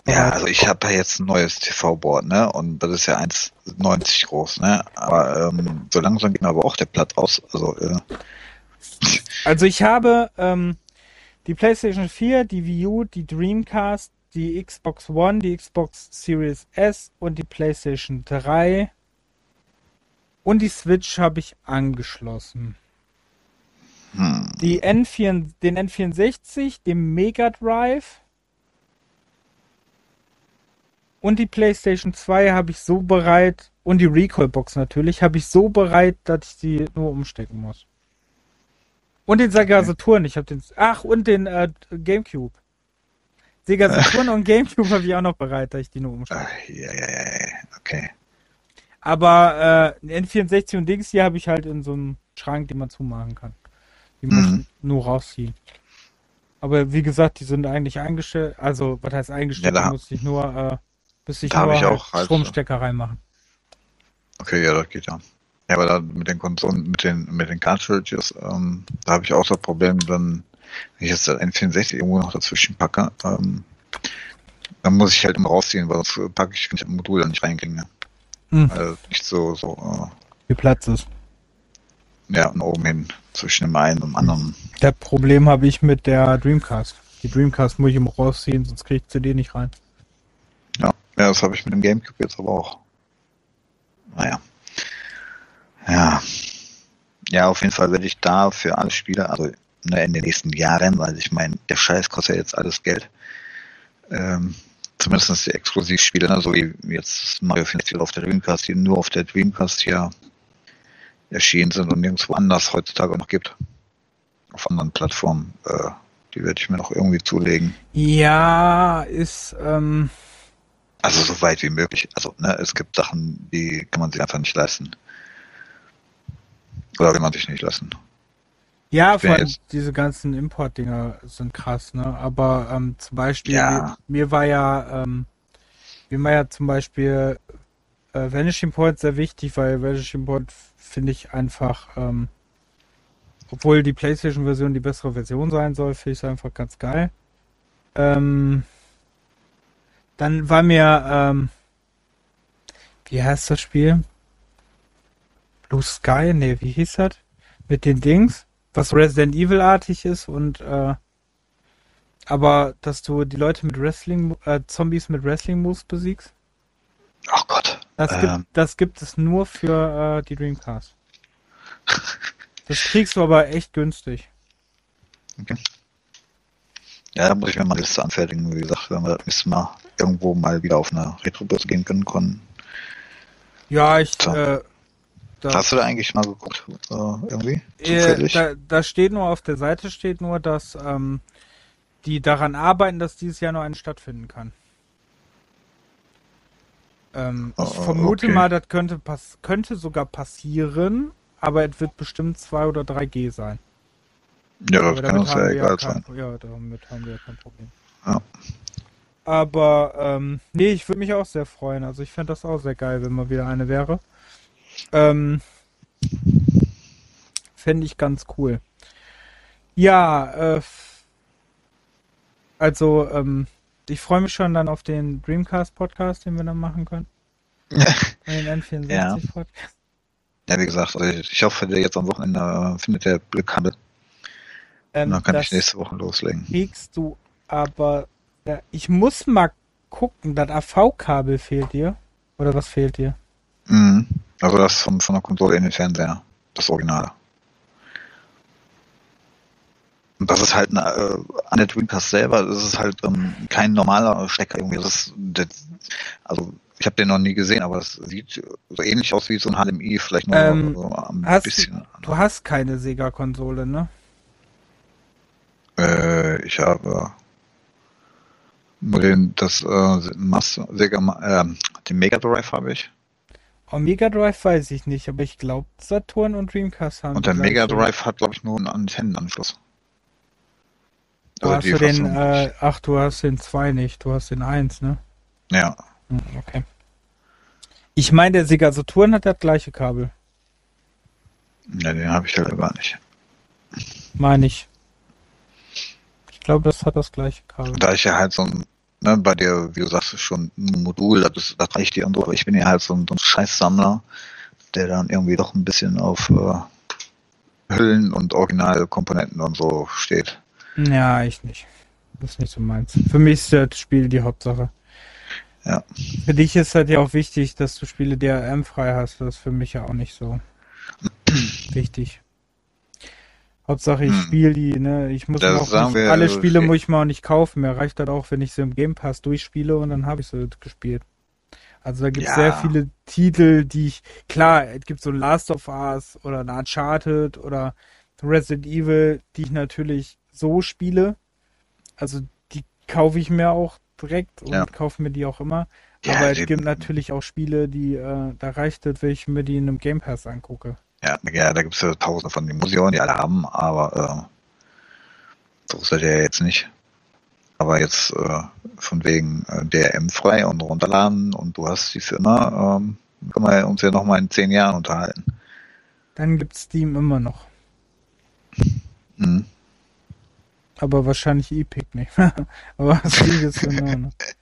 Äh, Ja, also ich habe ja jetzt ein neues TV-Board, ne? Und das ist ja 1,90 groß, ne? Aber ähm, so langsam geht mir aber auch der Platz aus. Also, äh, Also ich habe ähm, die PlayStation 4, die Wii U, die Dreamcast, die Xbox One, die Xbox Series S und die PlayStation 3 und die Switch habe ich angeschlossen. hm, Die N4, den N64, den Mega Drive und die PlayStation 2 habe ich so bereit und die Recall Box natürlich habe ich so bereit, dass ich die nur umstecken muss. Und den Sega Okay. Saturn, ich habe den ach und den äh, GameCube. Sega Saturn und GameCube habe ich auch noch bereit, dass ich die nur umstecke. äh, ja, ja, ja, okay. Aber äh, N64 und Dings hier habe ich halt in so einem Schrank, den man zumachen kann. Die muss Mhm. nur rausziehen. Aber wie gesagt, die sind eigentlich eingestellt. Also, was heißt eingestellt? Ja, da- musste ich nur, äh, müsste ich nur ich auch halt- Stromstecker reinmachen. Okay, ja, das geht ja. Ja, aber da mit den Konsolen, mit den, mit den Cartridges, ähm, da habe ich auch das Problem, dann, wenn ich jetzt das N64 irgendwo noch dazwischen packe, ähm, dann muss ich halt immer rausziehen, weil sonst packe ich, kann ich das Modul dann nicht reinkriegen. Ne? Hm. Also nicht so, so, Wie Platz ist. äh, ja, und oben hin, zwischen dem einen und dem anderen. Das Problem habe ich mit der Dreamcast. Die Dreamcast muss ich immer rausziehen, sonst kriege ich CD nicht rein. Ja, ja das habe ich mit dem Gamecube jetzt aber auch. Naja. Ja. Ja, auf jeden Fall werde ich da für alle Spiele, also ne, in den nächsten Jahren, weil ich meine, der Scheiß kostet ja jetzt alles Geld. Ähm, zumindest die Exklusivspiele, ne, so wie jetzt Mario 64 auf der Dreamcast, die nur auf der Dreamcast hier erschienen sind und nirgendwo anders heutzutage noch gibt. Auf anderen Plattformen. Äh, die werde ich mir noch irgendwie zulegen. Ja, ist, ähm, Also so weit wie möglich. Also ne, es gibt Sachen, die kann man sich einfach nicht leisten. Oder will man sich nicht leisten. Ja, vor allem diese ganzen Import-Dinger sind krass, ne? Aber ähm, zum Beispiel, Ja. mir, mir war ja, ähm, mir war ja zum Beispiel äh, Vanishing Point sehr wichtig, weil Vanishing Point finde ich einfach, ähm, obwohl die PlayStation-Version die bessere Version sein soll, finde ich es einfach ganz geil. Ähm, dann war mir, ähm, wie heißt das Spiel? Blue Sky? Nee, wie hieß das? Mit den Dings, was Resident Evil-artig ist und äh, aber dass du die Leute mit Wrestling, äh, Zombies mit Wrestling-Moves besiegst, Oh Gott. das, Ähm. gibt, das gibt es nur für äh, die Dreamcast. Das kriegst du aber echt günstig. Ja, da muss ich mir mal eine Liste anfertigen. Wie gesagt, wenn wir das nächste Mal irgendwo mal wieder auf eine Retro-Börse gehen können. können. Ja, ich, So. äh, da, Hast du da eigentlich mal geguckt? Äh, irgendwie? äh, Zufällig? da, da steht nur auf der Seite steht nur, dass ähm, die daran arbeiten, dass dieses Jahr noch einen stattfinden kann. Ähm, Oh, ich oh, vermute okay. mal, das könnte, pass könnte sogar passieren, aber es wird bestimmt 2 oder 3G sein. Ja, Aber das kann uns ja egal kein, sein. Ja, damit haben wir ja kein Problem. Ja. Aber, ähm, nee, ich würde mich auch sehr freuen. Also ich fände das auch sehr geil, wenn mal wieder eine wäre. Ähm, Fände ich ganz cool. Ja, äh, also, ähm, ich freue mich schon dann auf den Dreamcast-Podcast, den wir dann machen können. Den N64-Podcast. Ja, wie gesagt, also ich, hoffe, der jetzt am Wochenende äh, findet der Blickhandel. Ähm, dann kann ich nächste Woche loslegen. kriegst du aber, ja, ich muss mal gucken, das AV-Kabel fehlt dir. Oder was fehlt dir? Mhm. Also das von, von der Konsole in den Fernseher. Das Originale. Und das ist halt eine, äh, an der Dreamcast selber, das ist halt ähm, kein normaler Stecker irgendwie. Das ist, das, also ich habe den noch nie gesehen, aber das sieht so ähnlich aus wie so ein HDMI, vielleicht nur Ähm, so ein hast bisschen. Du hast keine Sega-Konsole, ne? Äh, ich habe nur den, das äh, Master, Sega, äh, den Mega Drive habe ich. Oh, Mega Drive weiß ich nicht, aber ich glaube Saturn und Dreamcast haben Und der Mega. Drive hat, glaube ich, nur einen Antennenanschluss. Du hast die du den, äh, ach, du hast den 2 nicht, du hast den 1, ne? ja, Hm, Okay. Ich meine, der Sega Saturn hat das gleiche Kabel. ja, den habe ich halt gar nicht. Meine ich. Ich glaube, das hat das gleiche Kabel. Da ich ja halt so ein, ne, bei dir, wie du sagst, schon ein Modul, das, ist, das reicht dir und so, aber ich bin ja halt so ein, so ein Scheißsammler, der dann irgendwie doch ein bisschen auf äh, Hüllen und Originalkomponenten und so steht. Ja, ich nicht. Das ist nicht so meins. Für mich ist das Spiel die Hauptsache. Ja. Für dich ist halt ja auch wichtig, dass du Spiele DRM-frei hast. Das ist für mich ja auch nicht so wichtig. Hauptsache ich Hm. spiele die, ne? Ich muss Das auch nicht, alle also, Spiele muss ich auch nicht kaufen. Mir reicht das auch, wenn ich sie im Game Pass durchspiele und dann habe ich sie gespielt. Also da gibt es Ja. sehr viele Titel, die ich, klar, es gibt so ein Last of Us oder ein Uncharted oder Resident Evil, die ich natürlich so spiele. Also die kaufe ich mir auch direkt und Ja. kaufe mir die auch immer. Ja, Aber es gibt natürlich auch Spiele, die, äh, da reicht es, wenn ich mir die in einem Game Pass angucke. Ja, ja da gibt es ja tausende von den Museen, die alle haben, aber äh, so ist das ja jetzt nicht. Aber jetzt äh, von wegen äh, DRM frei und runterladen und du hast die immer, ähm, können wir uns ja nochmal in zehn Jahren unterhalten. Dann gibt Steam immer noch. Mhm. Aber wahrscheinlich Epic nicht. Aber Steam ist immer noch.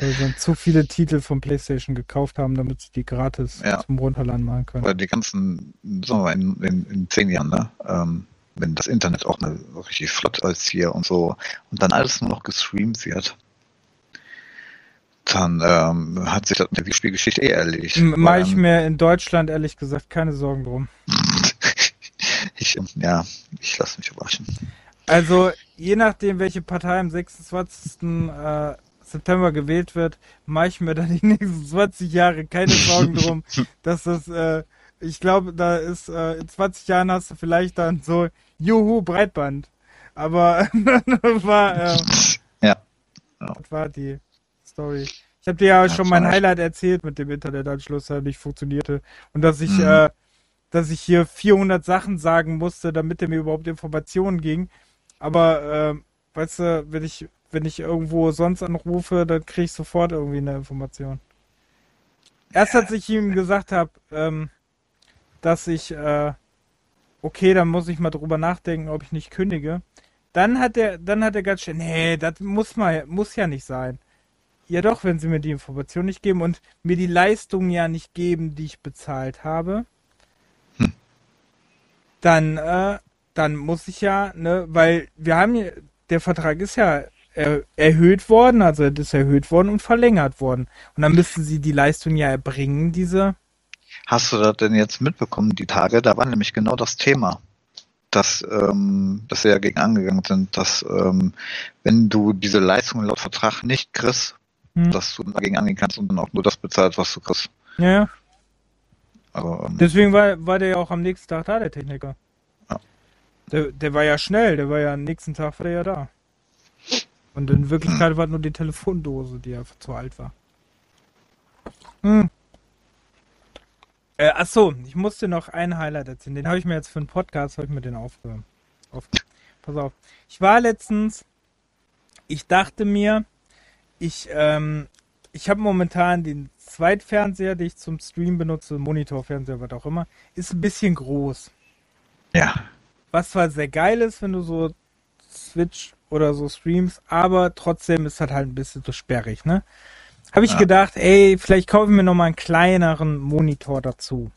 Weil sie zu viele Titel von PlayStation gekauft haben, damit sie die gratis Ja. zum Runterladen machen können. Weil die ganzen, sagen wir mal, in, in, in zehn Jahren, ne? Ähm, wenn das Internet auch mal richtig flott als hier und so und dann alles nur noch gestreamt wird, dann ähm, hat sich das mit der Videospielgeschichte eh erledigt. M- Mach Weil ich dann- mir in Deutschland ehrlich gesagt keine Sorgen drum. ich, ja, ich lasse mich überraschen. Also, je nachdem, welche Partei am 26. Äh, September gewählt wird, mache ich mir dann die nächsten 20 Jahre keine Sorgen drum, dass das, äh, ich glaube, da ist, äh, in 20 Jahren hast du vielleicht dann so, juhu, Breitband. Aber das war, äh, Ja. das war die Story. Ich habe dir ja Ja, schon mein Highlight erzählt mit dem Internetanschluss, der nicht funktionierte. Und dass ich, Mhm. äh, dass ich hier 400 Sachen sagen musste, damit er mir überhaupt Informationen ging. Aber, äh, weißt du, wenn ich, wenn ich irgendwo sonst anrufe, dann kriege ich sofort irgendwie eine Information. Erst als ich ihm gesagt habe, ähm, dass ich, äh, okay, dann muss ich mal drüber nachdenken, ob ich nicht kündige. Dann hat er, dann hat er ganz schnell, nee, das muss mal, muss ja nicht sein. Ja doch, wenn sie mir die Information nicht geben und mir die Leistung ja nicht geben, die ich bezahlt habe, Hm. dann, äh, dann muss ich ja, ne, weil wir haben ja, der Vertrag ist ja er, erhöht worden, also es ist erhöht worden und verlängert worden. Und dann müssten sie die Leistung ja erbringen, diese. Hast du das denn jetzt mitbekommen, die Tage? Da war nämlich genau das Thema, dass, ähm, dass sie ja gegen angegangen sind, dass ähm, wenn du diese Leistung laut Vertrag nicht kriegst, Hm. dass du dagegen angehen kannst und dann auch nur das bezahlst, was du kriegst. Ja, ja. Also, ähm, Deswegen war, war der ja auch am nächsten Tag da, der Techniker. Ja. Der, der war ja schnell, der war ja am nächsten Tag war der ja da. Und in Wirklichkeit war nur die Telefondose, die einfach zu alt war. Hm. Äh, achso, ich musste noch ein Highlight erzählen. Den habe ich mir jetzt für einen Podcast, habe ich mir den aufge... Auf, pass auf. Ich war letztens, ich dachte mir, ich, ähm, ich habe momentan den Zweitfernseher, den ich zum Stream benutze, Monitorfernseher, was auch immer, ist ein bisschen groß. Ja. Was zwar sehr geil ist, wenn du so Switch oder so streamst, aber trotzdem ist das halt ein bisschen so sperrig, ne? Habe ich ja. gedacht, ey, vielleicht kaufe ich mir nochmal einen kleineren Monitor dazu.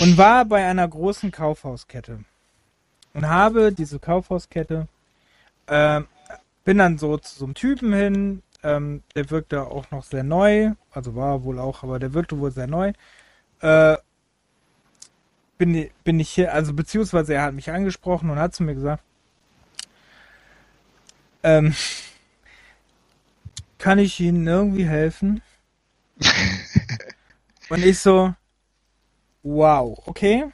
Und war bei einer großen Kaufhauskette. Und habe diese Kaufhauskette, äh, bin dann so zu so einem Typen hin, ähm, der wirkte auch noch sehr neu, also war wohl auch, aber der wirkte wohl sehr neu. Äh, bin, bin ich hier, also beziehungsweise er hat mich angesprochen und hat zu mir gesagt, ähm, kann ich Ihnen irgendwie helfen? Und ich so, wow, okay.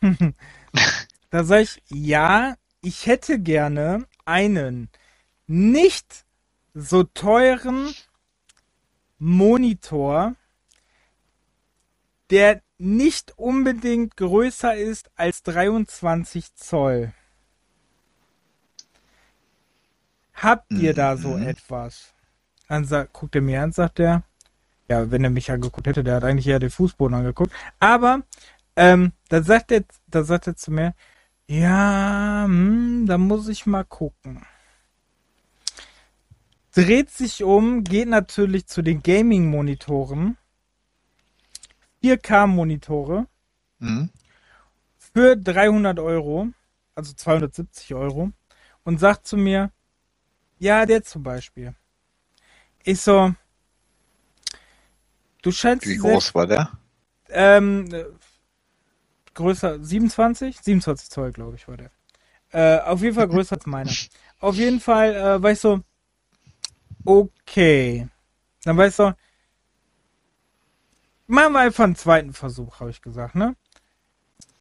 da sag ich, ja, ich hätte gerne einen nicht so teuren Monitor, der nicht unbedingt größer ist als 23 Zoll. Habt ihr da so mhm. etwas? Dann sagt, guckt er mir an, sagt er. Ja, wenn er mich angeguckt hätte, der hat eigentlich eher den Fußboden angeguckt. Aber ähm, da sagt er, da sagt er zu mir, ja, hm, da muss ich mal gucken. Dreht sich um, geht natürlich zu den Gaming-Monitoren. 4K-Monitore. Mhm. Für 300 Euro, also 270 Euro. Und sagt zu mir, ja, der zum Beispiel. Ich so, du scheinst. Wie groß war der? Ähm, größer, 27? 27 Zoll, glaube ich, war der. Äh, auf jeden Fall größer als meiner. Auf jeden Fall äh, war ich so, okay. Dann war ich so, machen wir einfach einen zweiten Versuch, habe ich gesagt, ne?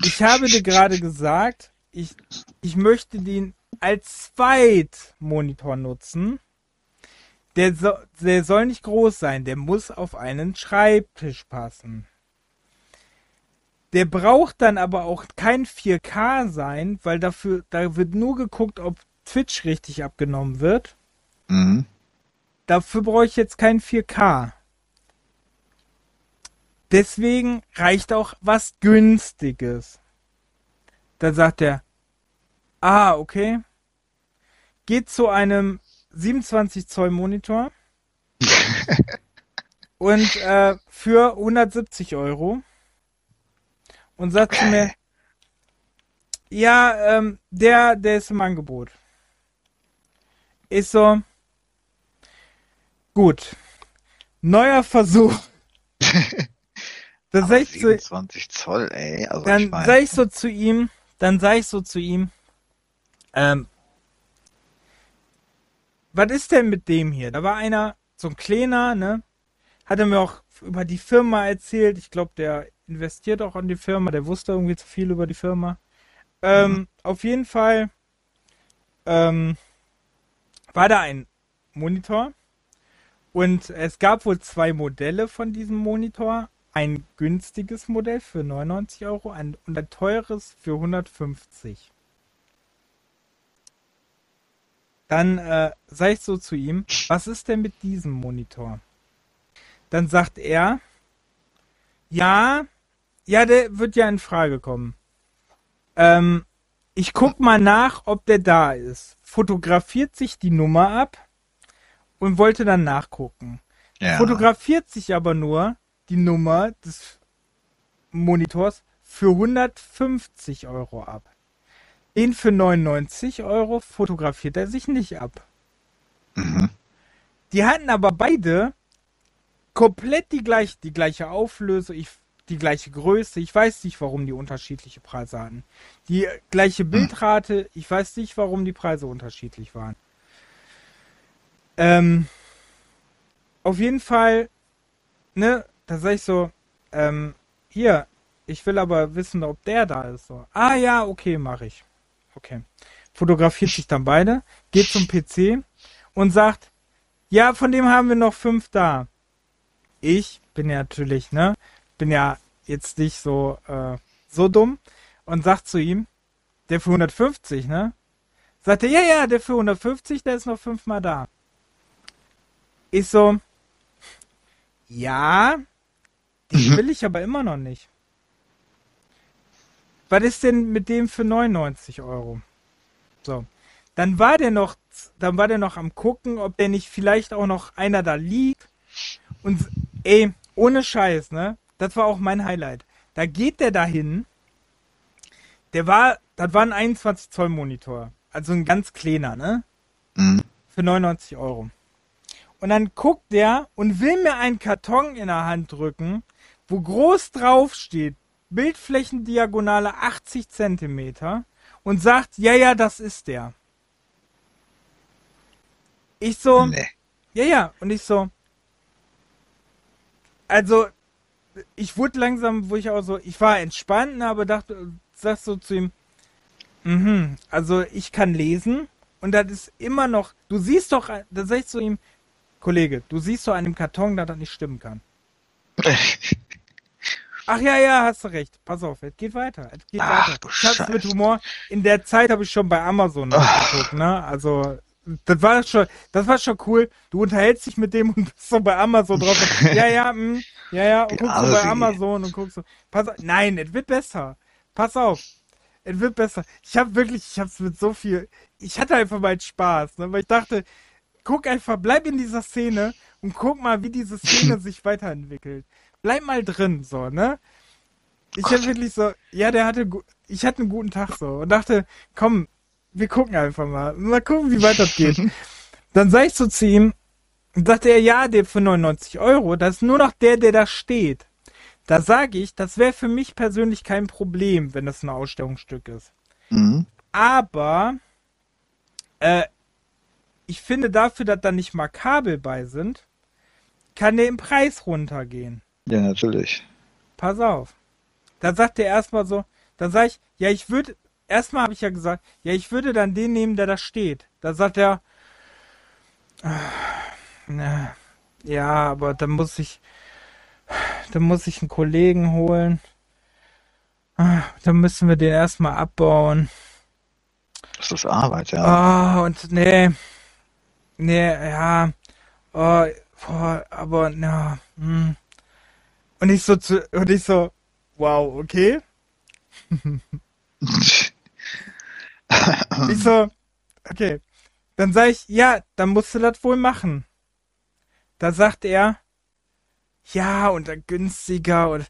Ich habe dir gerade gesagt, ich, ich möchte den als Zweitmonitor nutzen. Der, so, der soll nicht groß sein, der muss auf einen Schreibtisch passen. Der braucht dann aber auch kein 4K sein, weil dafür, da wird nur geguckt, ob Twitch richtig abgenommen wird. Mhm. Dafür brauche ich jetzt kein 4K. Deswegen reicht auch was Günstiges. Da sagt er, ah, okay geht zu einem 27 Zoll Monitor und äh, für 170 Euro und sagt zu mir, ja, ähm, der, der ist im Angebot. Ist so, gut, neuer Versuch. dann sag ich 27 zu, Zoll, ey. Also dann ich mein... sag ich so zu ihm, dann sag ich so zu ihm, ähm, was ist denn mit dem hier? Da war einer, so ein kleiner, ne? Hat er mir auch über die Firma erzählt. Ich glaube, der investiert auch an die Firma. Der wusste irgendwie zu viel über die Firma. Ähm, mhm. Auf jeden Fall ähm, war da ein Monitor. Und es gab wohl zwei Modelle von diesem Monitor. Ein günstiges Modell für 99 Euro ein, und ein teures für 150. Dann äh, sage ich so zu ihm, was ist denn mit diesem Monitor? Dann sagt er, ja, ja, der wird ja in Frage kommen. Ähm, ich guck mal nach, ob der da ist. Fotografiert sich die Nummer ab und wollte dann nachgucken. Ja. Fotografiert sich aber nur die Nummer des Monitors für 150 Euro ab. Den für 99 Euro fotografiert er sich nicht ab. Mhm. Die hatten aber beide komplett die gleiche, die gleiche Auflösung, ich, die gleiche Größe. Ich weiß nicht, warum die unterschiedliche Preise hatten. Die gleiche mhm. Bildrate, ich weiß nicht, warum die Preise unterschiedlich waren. Ähm, auf jeden Fall, ne, da sag ich so, ähm, hier, ich will aber wissen, ob der da ist. So. Ah ja, okay, mache ich. Okay. Fotografiert sich dann beide, geht zum PC und sagt, ja, von dem haben wir noch fünf da. ich bin ja natürlich, ne, bin ja jetzt nicht so, äh, so dumm und sag zu ihm, der für 150, ne? Sagt er, ja, ja, der für 150, der ist noch fünfmal da. Ich so, ja, den will ich aber immer noch nicht. Was ist denn mit dem für 99 Euro? So. Dann war der noch, dann war der noch am gucken, ob der nicht vielleicht auch noch einer da liegt. Und ey, ohne Scheiß, ne? Das war auch mein Highlight. Da geht der dahin. Der war, das war ein 21 Zoll Monitor. Also ein ganz kleiner, ne? Mhm. Für 99 Euro. Und dann guckt der und will mir einen Karton in der Hand drücken, wo groß drauf steht, Bildflächendiagonale 80 Zentimeter und sagt, ja, ja, das ist der. Ich so, Nee. ja, ja, und ich so, also, ich wurde langsam, wo ich auch so, ich war entspannt, ne, aber dachte, sag so zu ihm, mhm, also ich kann lesen und das ist immer noch, du siehst doch, da sag ich zu ihm, Kollege, du siehst doch an dem Karton, dass das nicht stimmen kann. Ach ja, ja, hast du recht. Pass auf, es geht weiter. Es geht Ach, weiter. du Ich hab's mit. Humor. In der Zeit habe ich schon bei Amazon nachgeguckt, ne? Also, das war schon, das war schon cool. Du unterhältst dich mit dem und bist so bei Amazon drauf. Ja, ja, mh, ja, ja, und guckst so bei. Amazon und guckst so. Pass auf, nein, es wird besser. Pass auf. Es wird besser. Ich habe wirklich, ich hab's mit so viel, ich hatte einfach mal Spaß, ne? Weil ich dachte, guck einfach, bleib in dieser Szene und guck mal, wie diese Szene sich weiterentwickelt. Bleib mal drin, so, ne? Ich hab wirklich so, ja, der hatte, ich hatte einen guten Tag so und dachte, komm, wir gucken einfach mal, mal gucken, wie weit das geht. Dann sag ich so zu ihm, und sagte er, ja, der für 99 Euro, das ist nur noch der, der da steht. Da sage ich, das wäre für mich persönlich kein Problem, wenn das ein Ausstellungsstück ist. Mhm. Aber äh, ich finde dafür, dass da nicht mal Kabel bei sind, kann der im Preis runtergehen. Ja, natürlich. Pass auf. Da sagt er erstmal so, da sag ich, ja, ich würde, erstmal habe ich ja gesagt, ja, ich würde dann den nehmen, der da steht. Da sagt er, na, ja, aber dann muss ich, dann muss ich einen Kollegen holen. Ah, Dann müssen wir den erstmal abbauen. Das ist Arbeit, ja. Ah, und nee. Nee, ja. Oh, boah, aber na. Hm. Und ich so zu, und ich so, wow, okay. Ich so, okay. Dann sag ich, ja, dann musst du das wohl machen. Da sagt er, ja, und dann günstiger und,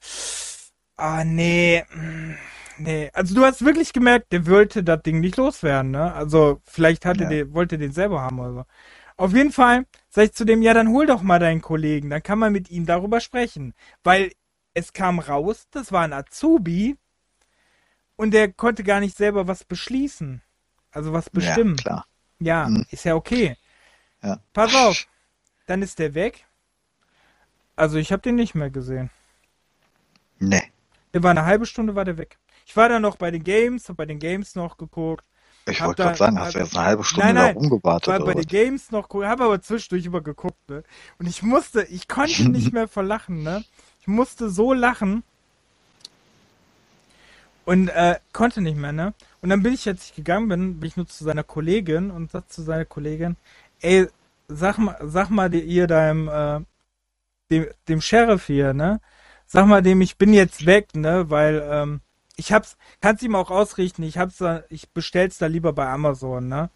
ah, nee, mm, nee. Also du hast wirklich gemerkt, der wollte das Ding nicht loswerden, ne? Also vielleicht hatte Ja. der, wollte den selber haben oder so. Auf jeden Fall sag ich zu dem, ja, dann hol doch mal deinen Kollegen, dann kann man mit ihm darüber sprechen. Weil es kam raus, das war ein Azubi und der konnte gar nicht selber was beschließen. Also was bestimmen. Ja, klar. Ja, Mhm. ist ja okay. Ja. Pass auf, dann ist der weg. Also ich habe den nicht mehr gesehen. Nee. Der war eine halbe Stunde war der weg. Ich war dann noch bei den Games, hab bei den Games noch geguckt. Ich wollte gerade sagen, hast du jetzt eine halbe Stunde Nein, nein, rumgewartet war bei den Games noch cool, habe aber zwischendurch immer geguckt, ne? Und ich musste, ich konnte nicht mehr vor Lachen, ne? Ich musste so lachen. Und äh, konnte nicht mehr, ne? Und dann bin ich, als ich gegangen bin, bin ich nur zu seiner Kollegin und sag zu seiner Kollegin, ey, sag mal, sag mal dir- ihr deinem, äh, dem, dem Sheriff hier, ne? Sag mal dem, ich bin jetzt weg, ne? Weil, ähm, ich hab's, kann's ihm auch ausrichten, ich hab's da, ich bestell's da lieber bei Amazon, ne?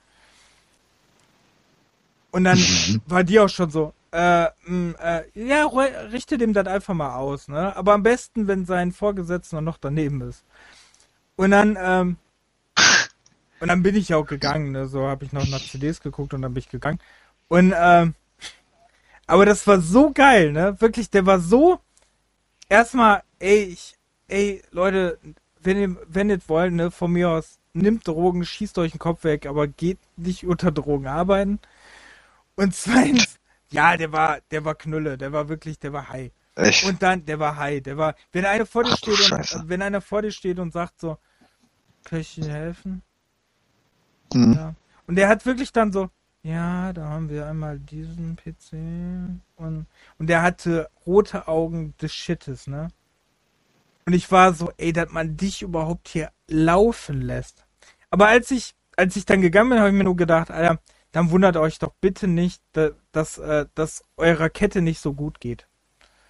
Und dann war die auch schon so, äh, mh, äh, ja, richte dem das einfach mal aus, ne? Aber am besten, wenn sein Vorgesetzter noch daneben ist. Und dann, ähm, und dann bin ich auch gegangen, ne? So habe ich noch nach CDs geguckt und dann bin ich gegangen. Und, ähm, aber das war so geil, ne? Wirklich, der war so, erstmal, ey, ich, ey, Leute, wenn ihr, wenn ihr wollt, ne, von mir aus, nimmt Drogen, schießt euch den Kopf weg, aber geht nicht unter Drogen arbeiten. Und zweitens, ja, der war, der war Knülle, der war wirklich, der war high. Echt? Und dann, der war high, der war, wenn einer vor dir Ach steht und, wenn einer vor dir steht und sagt so, kann ich Ihnen helfen? Mhm. Ja. Und der hat wirklich dann so, Ja, da haben wir einmal diesen PC und, und der hatte rote Augen des Shittes, ne? Und ich war so, ey, dass man dich überhaupt hier laufen lässt. Aber als ich, als ich dann gegangen bin, habe ich mir nur gedacht, Alter, dann wundert euch doch bitte nicht, dass, dass, äh, dass eurer Kette nicht so gut geht.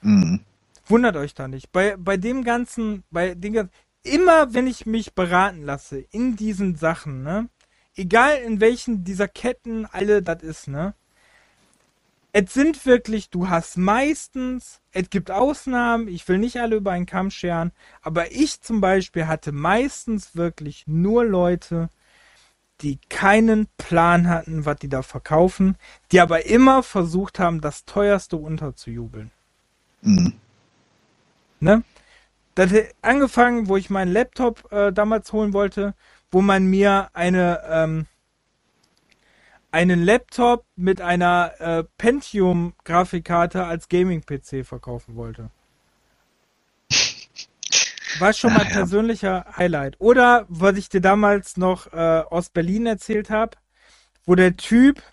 Mhm. Wundert euch da nicht. Bei, bei dem ganzen, bei den ganzen, immer wenn ich mich beraten lasse in diesen Sachen, ne? Egal in welchen dieser Ketten alle das ist, ne? Es sind wirklich, du hast meistens, es gibt Ausnahmen, ich will nicht alle über einen Kamm scheren, aber ich zum Beispiel hatte meistens wirklich nur Leute, die keinen Plan hatten, was die da verkaufen, die aber immer versucht haben, das teuerste unterzujubeln. Mhm. Ne? Das hat angefangen, wo ich meinen Laptop äh, damals holen wollte, wo man mir eine ähm, einen Laptop mit einer äh, Pentium-Grafikkarte als Gaming-PC verkaufen wollte. War schon mal ja, persönlicher Highlight. Oder was ich dir damals noch äh, aus Berlin erzählt habe, wo der Typ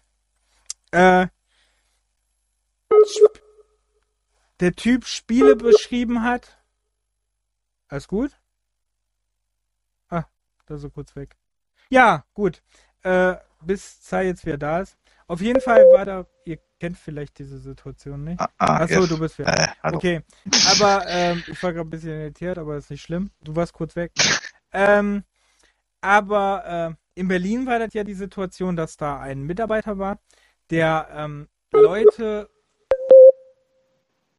äh, der Typ Spiele beschrieben hat. Alles gut? Ah, da er kurz weg. Ja, gut. Äh, bis Zai jetzt wieder da ist. Auf jeden Fall war da, ihr kennt vielleicht diese Situation nicht. Ah, ah, Achso, du bist wieder. Äh, okay. Aber ähm, ich war gerade ein bisschen irritiert, aber ist nicht schlimm. Du warst kurz weg. ähm, aber äh, in Berlin war das ja die Situation, dass da ein Mitarbeiter war, der ähm, Leute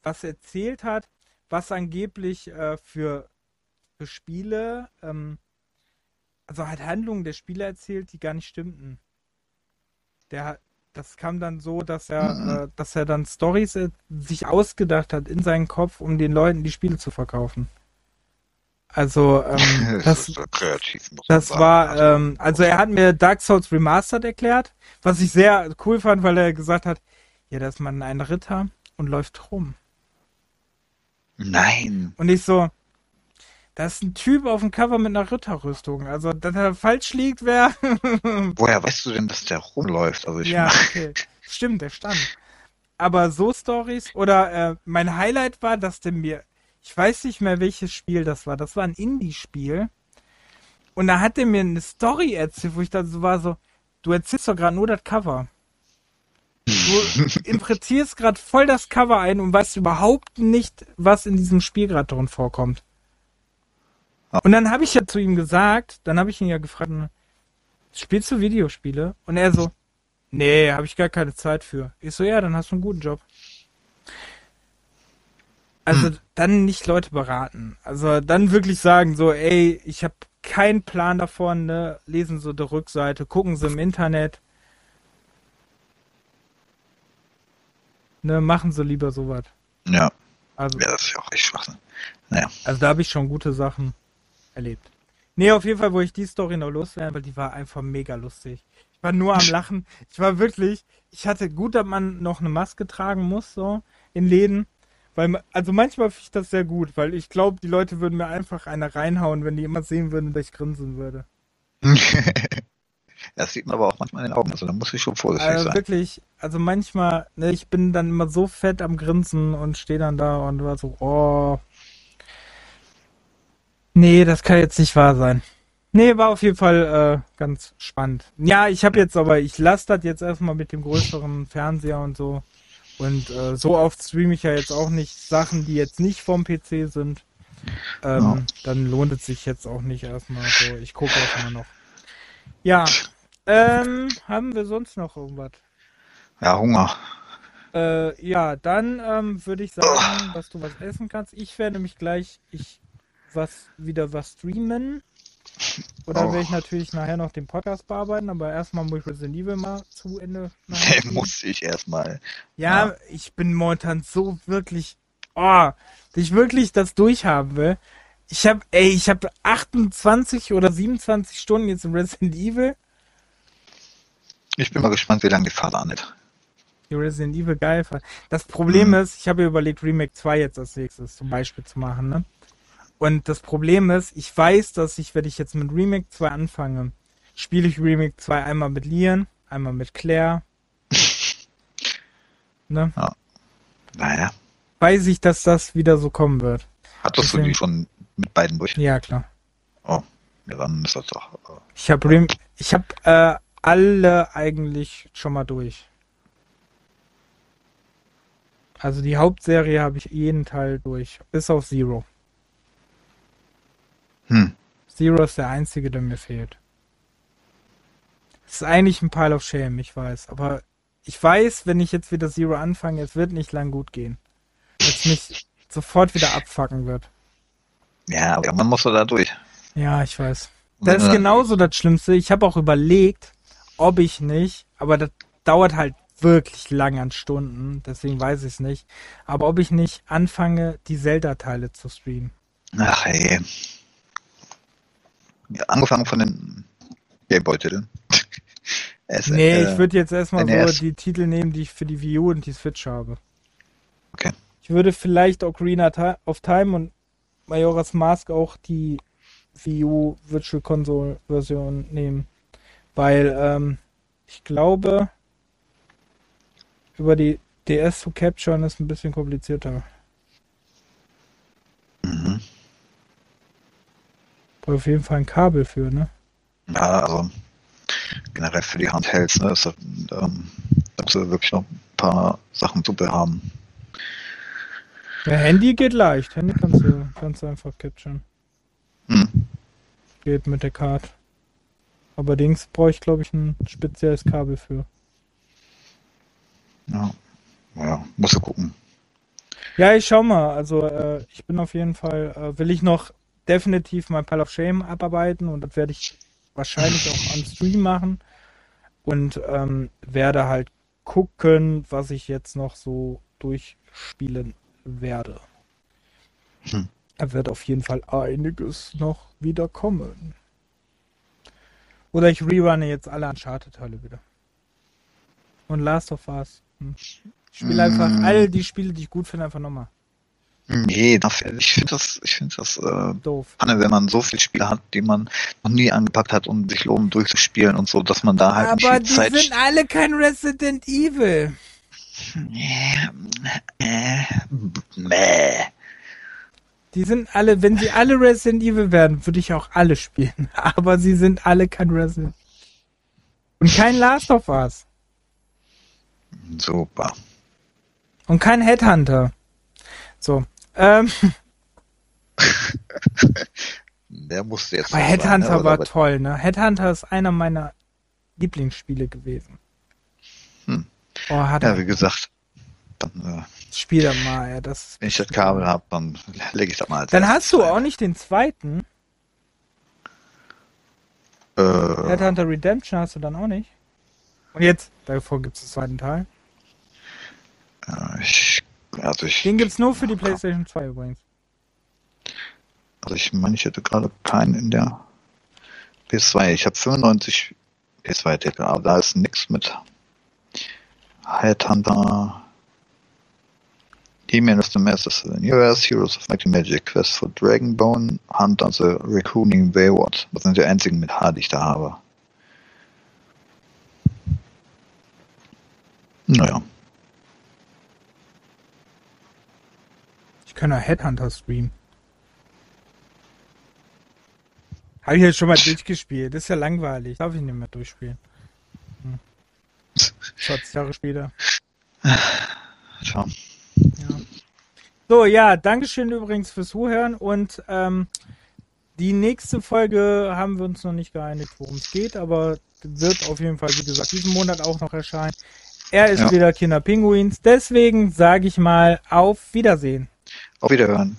was erzählt hat, was angeblich äh, für, für Spiele, ähm, also hat Handlungen der Spiele erzählt, die gar nicht stimmten. Der das kam dann so, dass er, mhm. äh, dass er dann Stories äh, sich ausgedacht hat in seinen Kopf, um den Leuten die Spiele zu verkaufen. Also ähm, das, das, kreativ, das war, also, ähm, also er hat mir Dark Souls Remastered erklärt, was ich sehr cool fand, weil er gesagt hat, ja, da ist man ein Ritter und läuft rum. Nein. Und ich so, da ist ein Typ auf dem Cover mit einer Ritterrüstung. Also, dass er falsch liegt, wäre. Woher weißt du denn, dass der rumläuft? Also ich ja, okay. Stimmt, der stand. Aber so Stories oder äh, mein Highlight war, dass der mir, ich weiß nicht mehr welches Spiel das war. Das war ein Indie-Spiel. Und da hat er mir eine Story erzählt, wo ich dann so war so, du erzählst doch gerade nur das Cover. Du interpretierst gerade voll das Cover ein und weißt überhaupt nicht, was in diesem Spiel gerade drin vorkommt. Und dann habe ich ja zu ihm gesagt, dann habe ich ihn ja gefragt, spielst du Videospiele? Und er so, nee, habe ich gar keine Zeit für. Ich so, ja, dann hast du einen guten Job. Also hm. dann nicht Leute beraten. Also dann wirklich sagen so, ey, ich habe keinen Plan davon, ne? Lesen Sie die Rückseite, gucken Sie im Internet. Ne, machen Sie lieber sowas. Ja. Also, ja, das ist ja auch echt Schwachsinn. Naja. Also da habe ich schon gute Sachen erlebt. Nee, auf jeden Fall, wo ich die Story noch loswerden, weil die war einfach mega lustig. Ich war nur am Lachen. Ich war wirklich, ich hatte gut, dass man noch eine Maske tragen muss, so, in Läden. Weil, also manchmal finde ich das sehr gut, weil ich glaube, die Leute würden mir einfach eine reinhauen, wenn die immer sehen würden, dass ich grinsen würde. das sieht man aber auch manchmal in den Augen, also da muss ich schon vorsichtig also sein. Wirklich, also manchmal, ne, ich bin dann immer so fett am Grinsen und stehe dann da und war so, oh, Nee, das kann jetzt nicht wahr sein. Nee, war auf jeden Fall äh, ganz spannend. Ja, ich habe jetzt aber, ich lasse das jetzt erstmal mit dem größeren Fernseher und so. Und äh, so oft streame ich ja jetzt auch nicht Sachen, die jetzt nicht vom PC sind. Ähm, ja. Dann lohnt es sich jetzt auch nicht erstmal so. Ich gucke erstmal noch. Ja, ähm, haben wir sonst noch irgendwas? Ja, Hunger. Äh, ja, dann ähm, würde ich sagen, dass du was essen kannst. Ich werde mich gleich, ich was wieder was streamen. Oder oh. werde ich natürlich nachher noch den Podcast bearbeiten, aber erstmal muss ich Resident Evil mal zu Ende. Den muss ich erstmal. Ja, ja, ich bin momentan so wirklich, oh, dass ich wirklich das durchhaben will. Ich habe, ey, ich habe 28 oder 27 Stunden jetzt in Resident Evil. Ich bin mal gespannt, wie lange die Fahrt anhält. Die Resident Evil geil. Das Problem mhm. ist, ich habe überlegt, Remake 2 jetzt als nächstes zum Beispiel zu machen, ne? Und das Problem ist, ich weiß, dass ich, wenn ich jetzt mit Remake 2 anfange, spiele ich Remake 2 einmal mit Lian, einmal mit Claire ne, Ja. Naja. weiß ich, dass das wieder so kommen wird. Hattest du Deswegen- die schon mit beiden durch? Ja, klar. Oh, ja, dann ist das doch. Äh, Ich habe Rem ich habe äh, alle eigentlich schon mal durch. Also die Hauptserie habe ich jeden Teil durch, bis auf Zero. Hm. Zero ist der einzige, der mir fehlt. Es ist eigentlich ein Pile of Shame, ich weiß. Aber ich weiß, wenn ich jetzt wieder Zero anfange, es wird nicht lang gut gehen. Es mich sofort wieder abfacken wird. Ja, aber man muss da durch. Ja, ich weiß. Das ist genauso das Schlimmste. Ich habe auch überlegt, ob ich nicht, aber das dauert halt wirklich lang an Stunden, deswegen weiß ich es nicht. Aber ob ich nicht anfange, die Zelda-Teile zu streamen. Ach ey. Angefangen von den Gameboy-Titeln. Nee, äh, ich würde jetzt erstmal so die Titel nehmen, die ich für die Wii U und die Switch habe. Okay. Ich würde vielleicht Ocarina of Time und Majora's Mask auch die Wii U Virtual Console Version nehmen. Weil ähm, ich glaube, über die DS zu capturen ist ein bisschen komplizierter. Mhm. Brauche auf jeden Fall ein Kabel für, ne? Ja, also generell für die Handhelds, ne, ist ähm, da musst du wirklich noch ein paar Sachen zu haben. Ja, Handy geht leicht. Handy kannst du, kannst du einfach capturen. Hm. Geht mit der Card. Aber Dings brauche ich, glaube ich, ein spezielles Kabel für. Ja. ja, musst du gucken. Ja, ich schau mal. Also äh, ich bin auf jeden Fall, äh, will ich noch definitiv mein Pile of Shame abarbeiten und das werde ich wahrscheinlich auch am Stream machen und ähm, werde halt gucken, was ich jetzt noch so durchspielen werde. Hm. Da wird auf jeden Fall einiges noch wieder kommen. Oder ich rerunne jetzt alle Uncharted-Teile wieder. Und Last of Us. Hm. Ich spiele einfach Mm. all die Spiele, die ich gut finde, einfach nochmal. Nee, dafür- ich finde das, ich finde das äh, Doof. Panne, wenn man so viele Spiele hat, die man noch nie angepackt hat und sich lohnt durchzuspielen und so, dass man da halt Aber nicht die viel Zeit. sind alle kein Resident Evil. äh, äh, mäh. Die sind alle, wenn sie alle Resident Evil werden, würde ich auch alle spielen. Aber sie sind alle kein Resident. Und kein Last of Us. Super. Und kein Headhunter. So. Ähm, Der musste jetzt. aber Headhunter sein, ne? war toll, ne? Headhunter ist einer meiner Lieblingsspiele gewesen. Hm. Oh, hat Ja, wie gesagt, dann, äh, Spiel da mal, ey. Das wenn ich das Kabel habe, dann lege ich das mal Dann hast du rein. auch nicht den zweiten. Äh, Headhunter Redemption hast du dann auch nicht. Und jetzt, davor gibt es den zweiten Teil. äh, ich, also ich, Den gibt's nur für die PlayStation 2 übrigens. also ich meine, ich hätte gerade keinen in der PS2. Ich habe 95 PS2-Titel, aber da ist nichts mit Headhunter, He-Man of the Masters of the Universe, Heroes of Mighty Magic, Quest for Dragonbone, Hunter the Raccooning Wayward. Das sind die einzigen mit H, die ich da habe. Naja. Ich kann auch Headhunter streamen. Habe ich jetzt schon mal durchgespielt. Das ist ja langweilig. Darf ich nicht mehr durchspielen. Hm. 20 Jahre später. Tja. Ja. So, ja, Dankeschön übrigens fürs Zuhören und ähm, die nächste Folge haben wir uns noch nicht geeinigt, worum es geht, aber wird auf jeden Fall, wie gesagt, diesen Monat auch noch erscheinen. Er ist Ja. wieder Kinderpinguins, deswegen sage ich mal auf Wiedersehen. Auf Wiederhören.